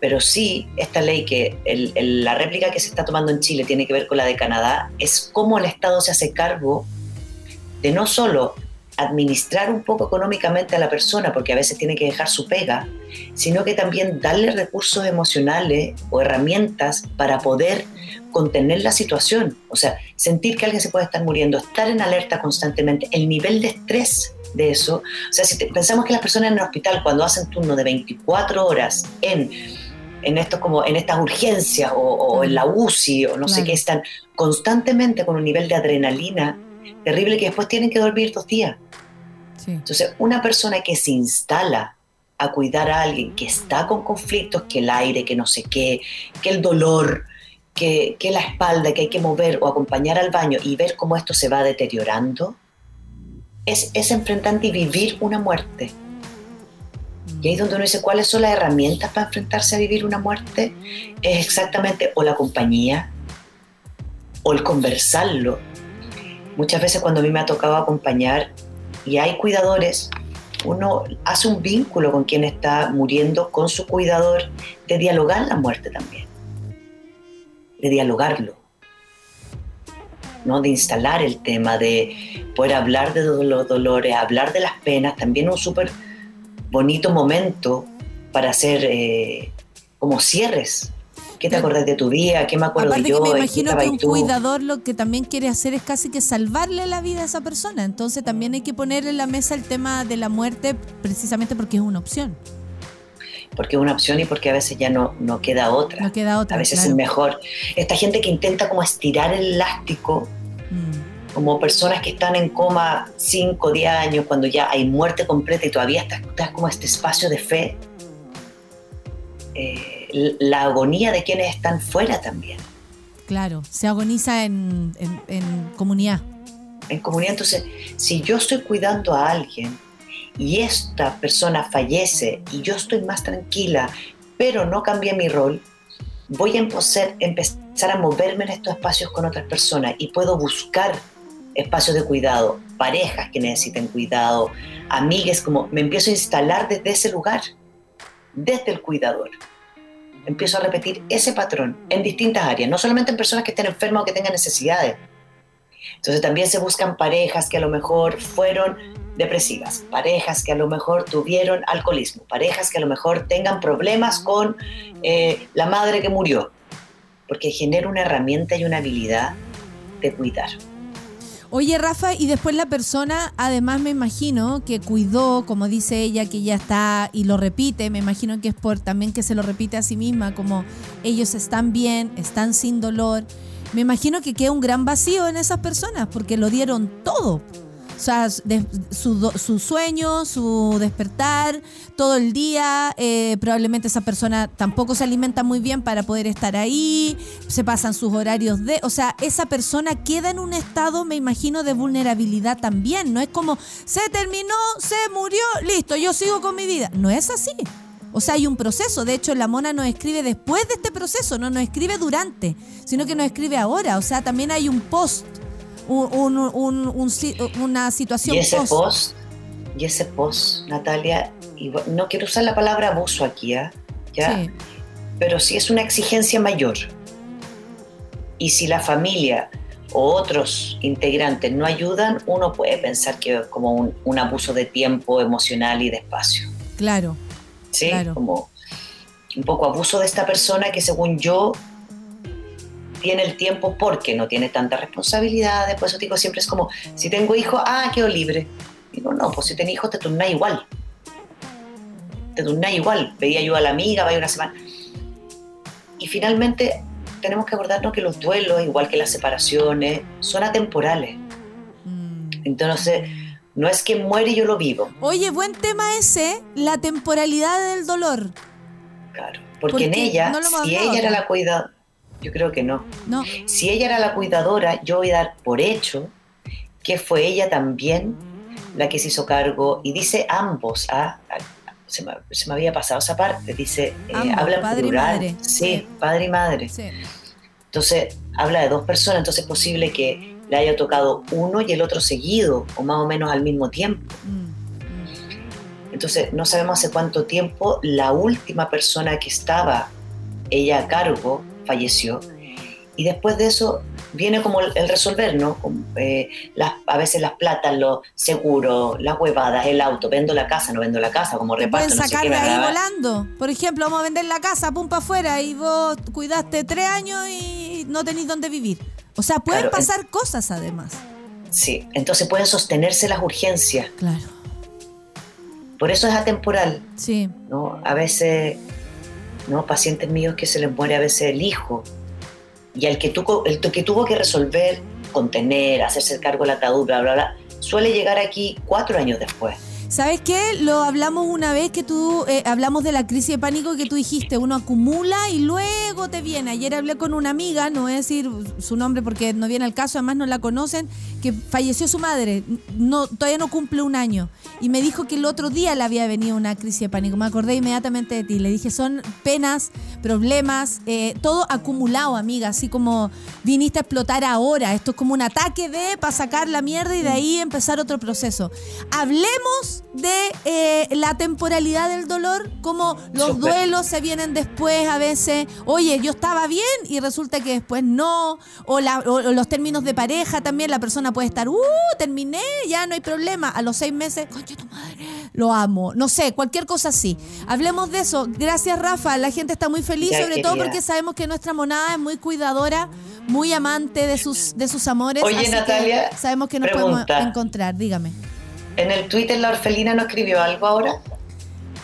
pero sí esta ley que la réplica que se está tomando en Chile tiene que ver con la de Canadá, es cómo el Estado se hace cargo de no solo administrar un poco económicamente a la persona, porque a veces tiene que dejar su pega, sino que también darle recursos emocionales o herramientas para poder contener la situación. O sea, sentir que alguien se puede estar muriendo, estar en alerta constantemente, el nivel de estrés de eso. O sea, si pensamos que las personas en el hospital cuando hacen turno de 24 horas en en estos como en estas urgencias o, o en la UCI o no sé qué están constantemente con un nivel de adrenalina terrible que después tienen que dormir dos días Sí. Entonces, una persona que se instala a cuidar a alguien que está con conflictos, que el aire, que no sé qué, que el dolor, que, que la espalda, que hay que mover o acompañar al baño y ver cómo esto se va deteriorando, es, es enfrentante y vivir una muerte. Y ahí es donde uno dice, ¿cuáles son las herramientas para enfrentarse a vivir una muerte? Es exactamente o la compañía o el conversarlo. Muchas veces cuando a mí me ha tocado acompañar y hay cuidadores, uno hace un vínculo con quien está muriendo, con su cuidador, de dialogar la muerte también, de dialogarlo, ¿no? de instalar el tema, de poder hablar de los dolores, hablar de las penas, también un súper bonito momento para hacer eh, como cierres. ¿Qué te acordás de tu día? ¿Qué me acuerdo Aparte yo? que me ¿En qué imagino que un tú? cuidador lo que también quiere hacer es casi que salvarle la vida a esa persona. Entonces también hay que poner en la mesa el tema de la muerte precisamente porque es una opción. Porque es una opción y porque a veces ya no, no queda otra. No queda otra. a veces claro. es mejor. Esta gente que intenta como estirar el elástico, Mm. Como personas que están en coma 5, 10 años, cuando ya hay muerte completa y todavía estás, estás como este espacio de fe. Eh, la agonía de quienes están fuera también, Claro, se agoniza en, en- en comunidad. en comunidad. Entonces, si yo estoy cuidando a alguien y esta persona fallece y yo estoy más tranquila, pero no cambié mi rol, voy a empezar, empezar a moverme en estos espacios con otras personas y puedo buscar espacios de cuidado, parejas que necesiten cuidado, amigues, como me empiezo a instalar desde ese lugar, desde el cuidador. Empiezo a repetir ese patrón en distintas áreas, no solamente en personas que estén enfermas o que tengan necesidades. Entonces también se buscan parejas que a lo mejor fueron depresivas, parejas que a lo mejor tuvieron alcoholismo, parejas que a lo mejor tengan problemas con eh, la madre que murió, porque genera una herramienta y una habilidad de cuidar. Oye, Rafa, y después la persona, además me imagino que cuidó, como dice ella, que ya está y lo repite, me imagino que es por también que se lo repite a sí misma, como ellos están bien, están sin dolor. Me imagino que queda un gran vacío en esas personas porque lo dieron todo. O sea, su sueño, su despertar, todo el día. eh, probablemente esa persona tampoco se alimenta muy bien para poder estar ahí. Se pasan sus horarios de. O sea, esa persona queda en un estado, me imagino, de vulnerabilidad también. No es como, se terminó, se murió, listo, yo sigo con mi vida. No es así. O sea, hay un proceso. De hecho, la mona nos escribe después de este proceso, no nos escribe durante, sino que nos escribe ahora. O sea, también hay un post, un, un- un- una situación Y ese post. post, y ese post, Natalia, y no quiero usar la palabra abuso aquí, ¿ah? ¿ya? Sí. pero sí es una exigencia mayor. Y si la familia o otros integrantes no ayudan, uno puede pensar que es como un, un abuso de tiempo emocional y de espacio. Claro. ¿sí? Claro. Como un poco abuso de esta persona que según yo tiene el tiempo porque no tiene tanta responsabilidad. Por eso digo, siempre es como, si tengo hijos, ah, quedo libre. Digo, no, pues si tenés hijos te turnás igual. Te turnás igual. Veía yo a la amiga, vaya una semana. Y finalmente tenemos que acordarnos que los duelos, igual que las separaciones, son atemporales. Mm. Entonces, no es que muere y yo lo vivo. Oye, buen tema ese, la temporalidad del dolor. Claro. Porque, en ella, no si ella era la cuidadora, yo creo que no. No, Si ella era la cuidadora, yo voy a dar por hecho que fue ella también la que se hizo cargo, y dice ambos, ah, se, me, se me había pasado esa parte, dice, eh, habla en plural. madre. Sí, Sí. padre y madre. sí. Entonces, habla de dos personas, entonces es posible que le haya tocado uno y el otro seguido, o más o menos al mismo tiempo. Mm, mm. Entonces, no sabemos hace cuánto tiempo la última persona que estaba ella a cargo falleció. Y después de eso viene como el, el resolver, ¿no? Como, eh, las, a veces las platas, los seguros, las huevadas, el auto, vendo la casa, no vendo la casa, como reparto, pueden no sé sacar qué, de bla, ahí volando. Por ejemplo, vamos a vender la casa, pum para afuera, y vos cuidaste tres años y no tenéis dónde vivir. O sea, pueden Claro, pasar cosas además. Sí, entonces pueden sostenerse las urgencias. Claro. Por eso es atemporal, Sí. ¿no? A veces, ¿no? Pacientes míos que se les muere a veces el hijo y al que, tuvo, el que tuvo que resolver, contener, hacerse cargo del ataúd, bla, bla, bla, suele llegar aquí cuatro años después. ¿Sabes qué? Lo hablamos una vez que tú, eh, hablamos de la crisis de pánico que tú dijiste, uno acumula y luego te viene. Ayer hablé con una amiga, no voy a decir su nombre porque no viene al caso, además no la conocen, que falleció su madre, no, todavía no cumple un año. Y me dijo que el otro día le había venido una crisis de pánico. Me acordé inmediatamente de ti. Le dije, son penas, problemas, eh, todo acumulado, amiga, así como viniste a explotar ahora. Esto es como un ataque de para sacar la mierda y de ahí empezar otro proceso. Hablemos de eh, la temporalidad del dolor, como los duelos se vienen después a veces. Oye, yo estaba bien y resulta que después no. O, la- o- o los términos de pareja también, la persona puede estar, uh, terminé, ya no hay problema. A los seis meses, concha tu madre, lo amo. No sé, cualquier cosa así. Hablemos de eso. Gracias, Rafa. La gente está muy feliz, Ya, sobre todo porque sabemos que nuestra monada es muy cuidadora, muy amante de sus, de sus amores. Oye, así que Natalia, sabemos que nos pregunta. podemos encontrar. Dígame. En el Twitter la orfelina no escribió algo ahora.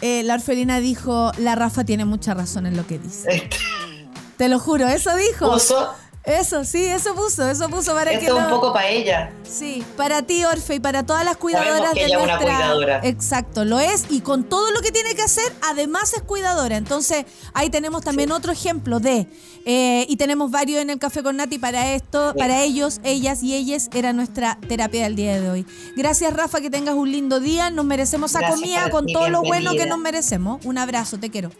Eh, la orfelina dijo, la Rafa tiene mucha razón en lo que dice. Te lo juro, eso dijo. Puso, Eso, sí, eso puso, eso puso para que esto es un poco para ella. Sí, para ti, Orfe, y para todas las cuidadoras que de ella es una nuestra... cuidadora. Exacto, lo es, y con todo lo que tiene que hacer, además es cuidadora. Entonces, ahí tenemos también otro ejemplo de... eh, y tenemos varios en el Café con Nati para esto, Sí. para ellos, ellas y ellas, era nuestra terapia del día de hoy. Gracias, Rafa, que tengas un lindo día. Nos merecemos esa comida con todo lo bueno que nos merecemos. Un abrazo, te quiero.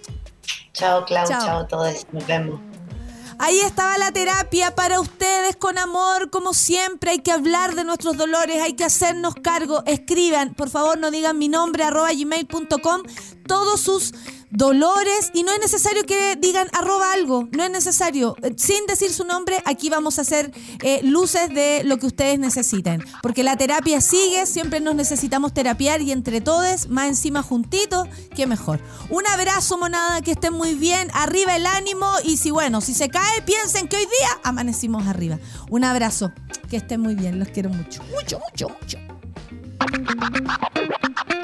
Chao, Clau, Chao. chao, todos. Nos vemos. Ahí estaba la terapia para ustedes con amor, como siempre. Hay que hablar de nuestros dolores, hay que hacernos cargo. Escriban, por favor, no digan mi nombre, arroba gmail.com, todos sus dolores. Y no es necesario que digan arroba algo, no es necesario. Eh, Sin decir su nombre, aquí vamos a hacer eh, luces de lo que ustedes necesiten. Porque la terapia sigue, siempre nos necesitamos terapiar y entre todos, más encima juntitos, qué mejor. Un abrazo, monada, que estén muy bien. Arriba el ánimo y si bueno, si se cae, piensen que hoy día amanecimos arriba. Un abrazo, que estén muy bien, los quiero mucho, mucho, mucho, mucho.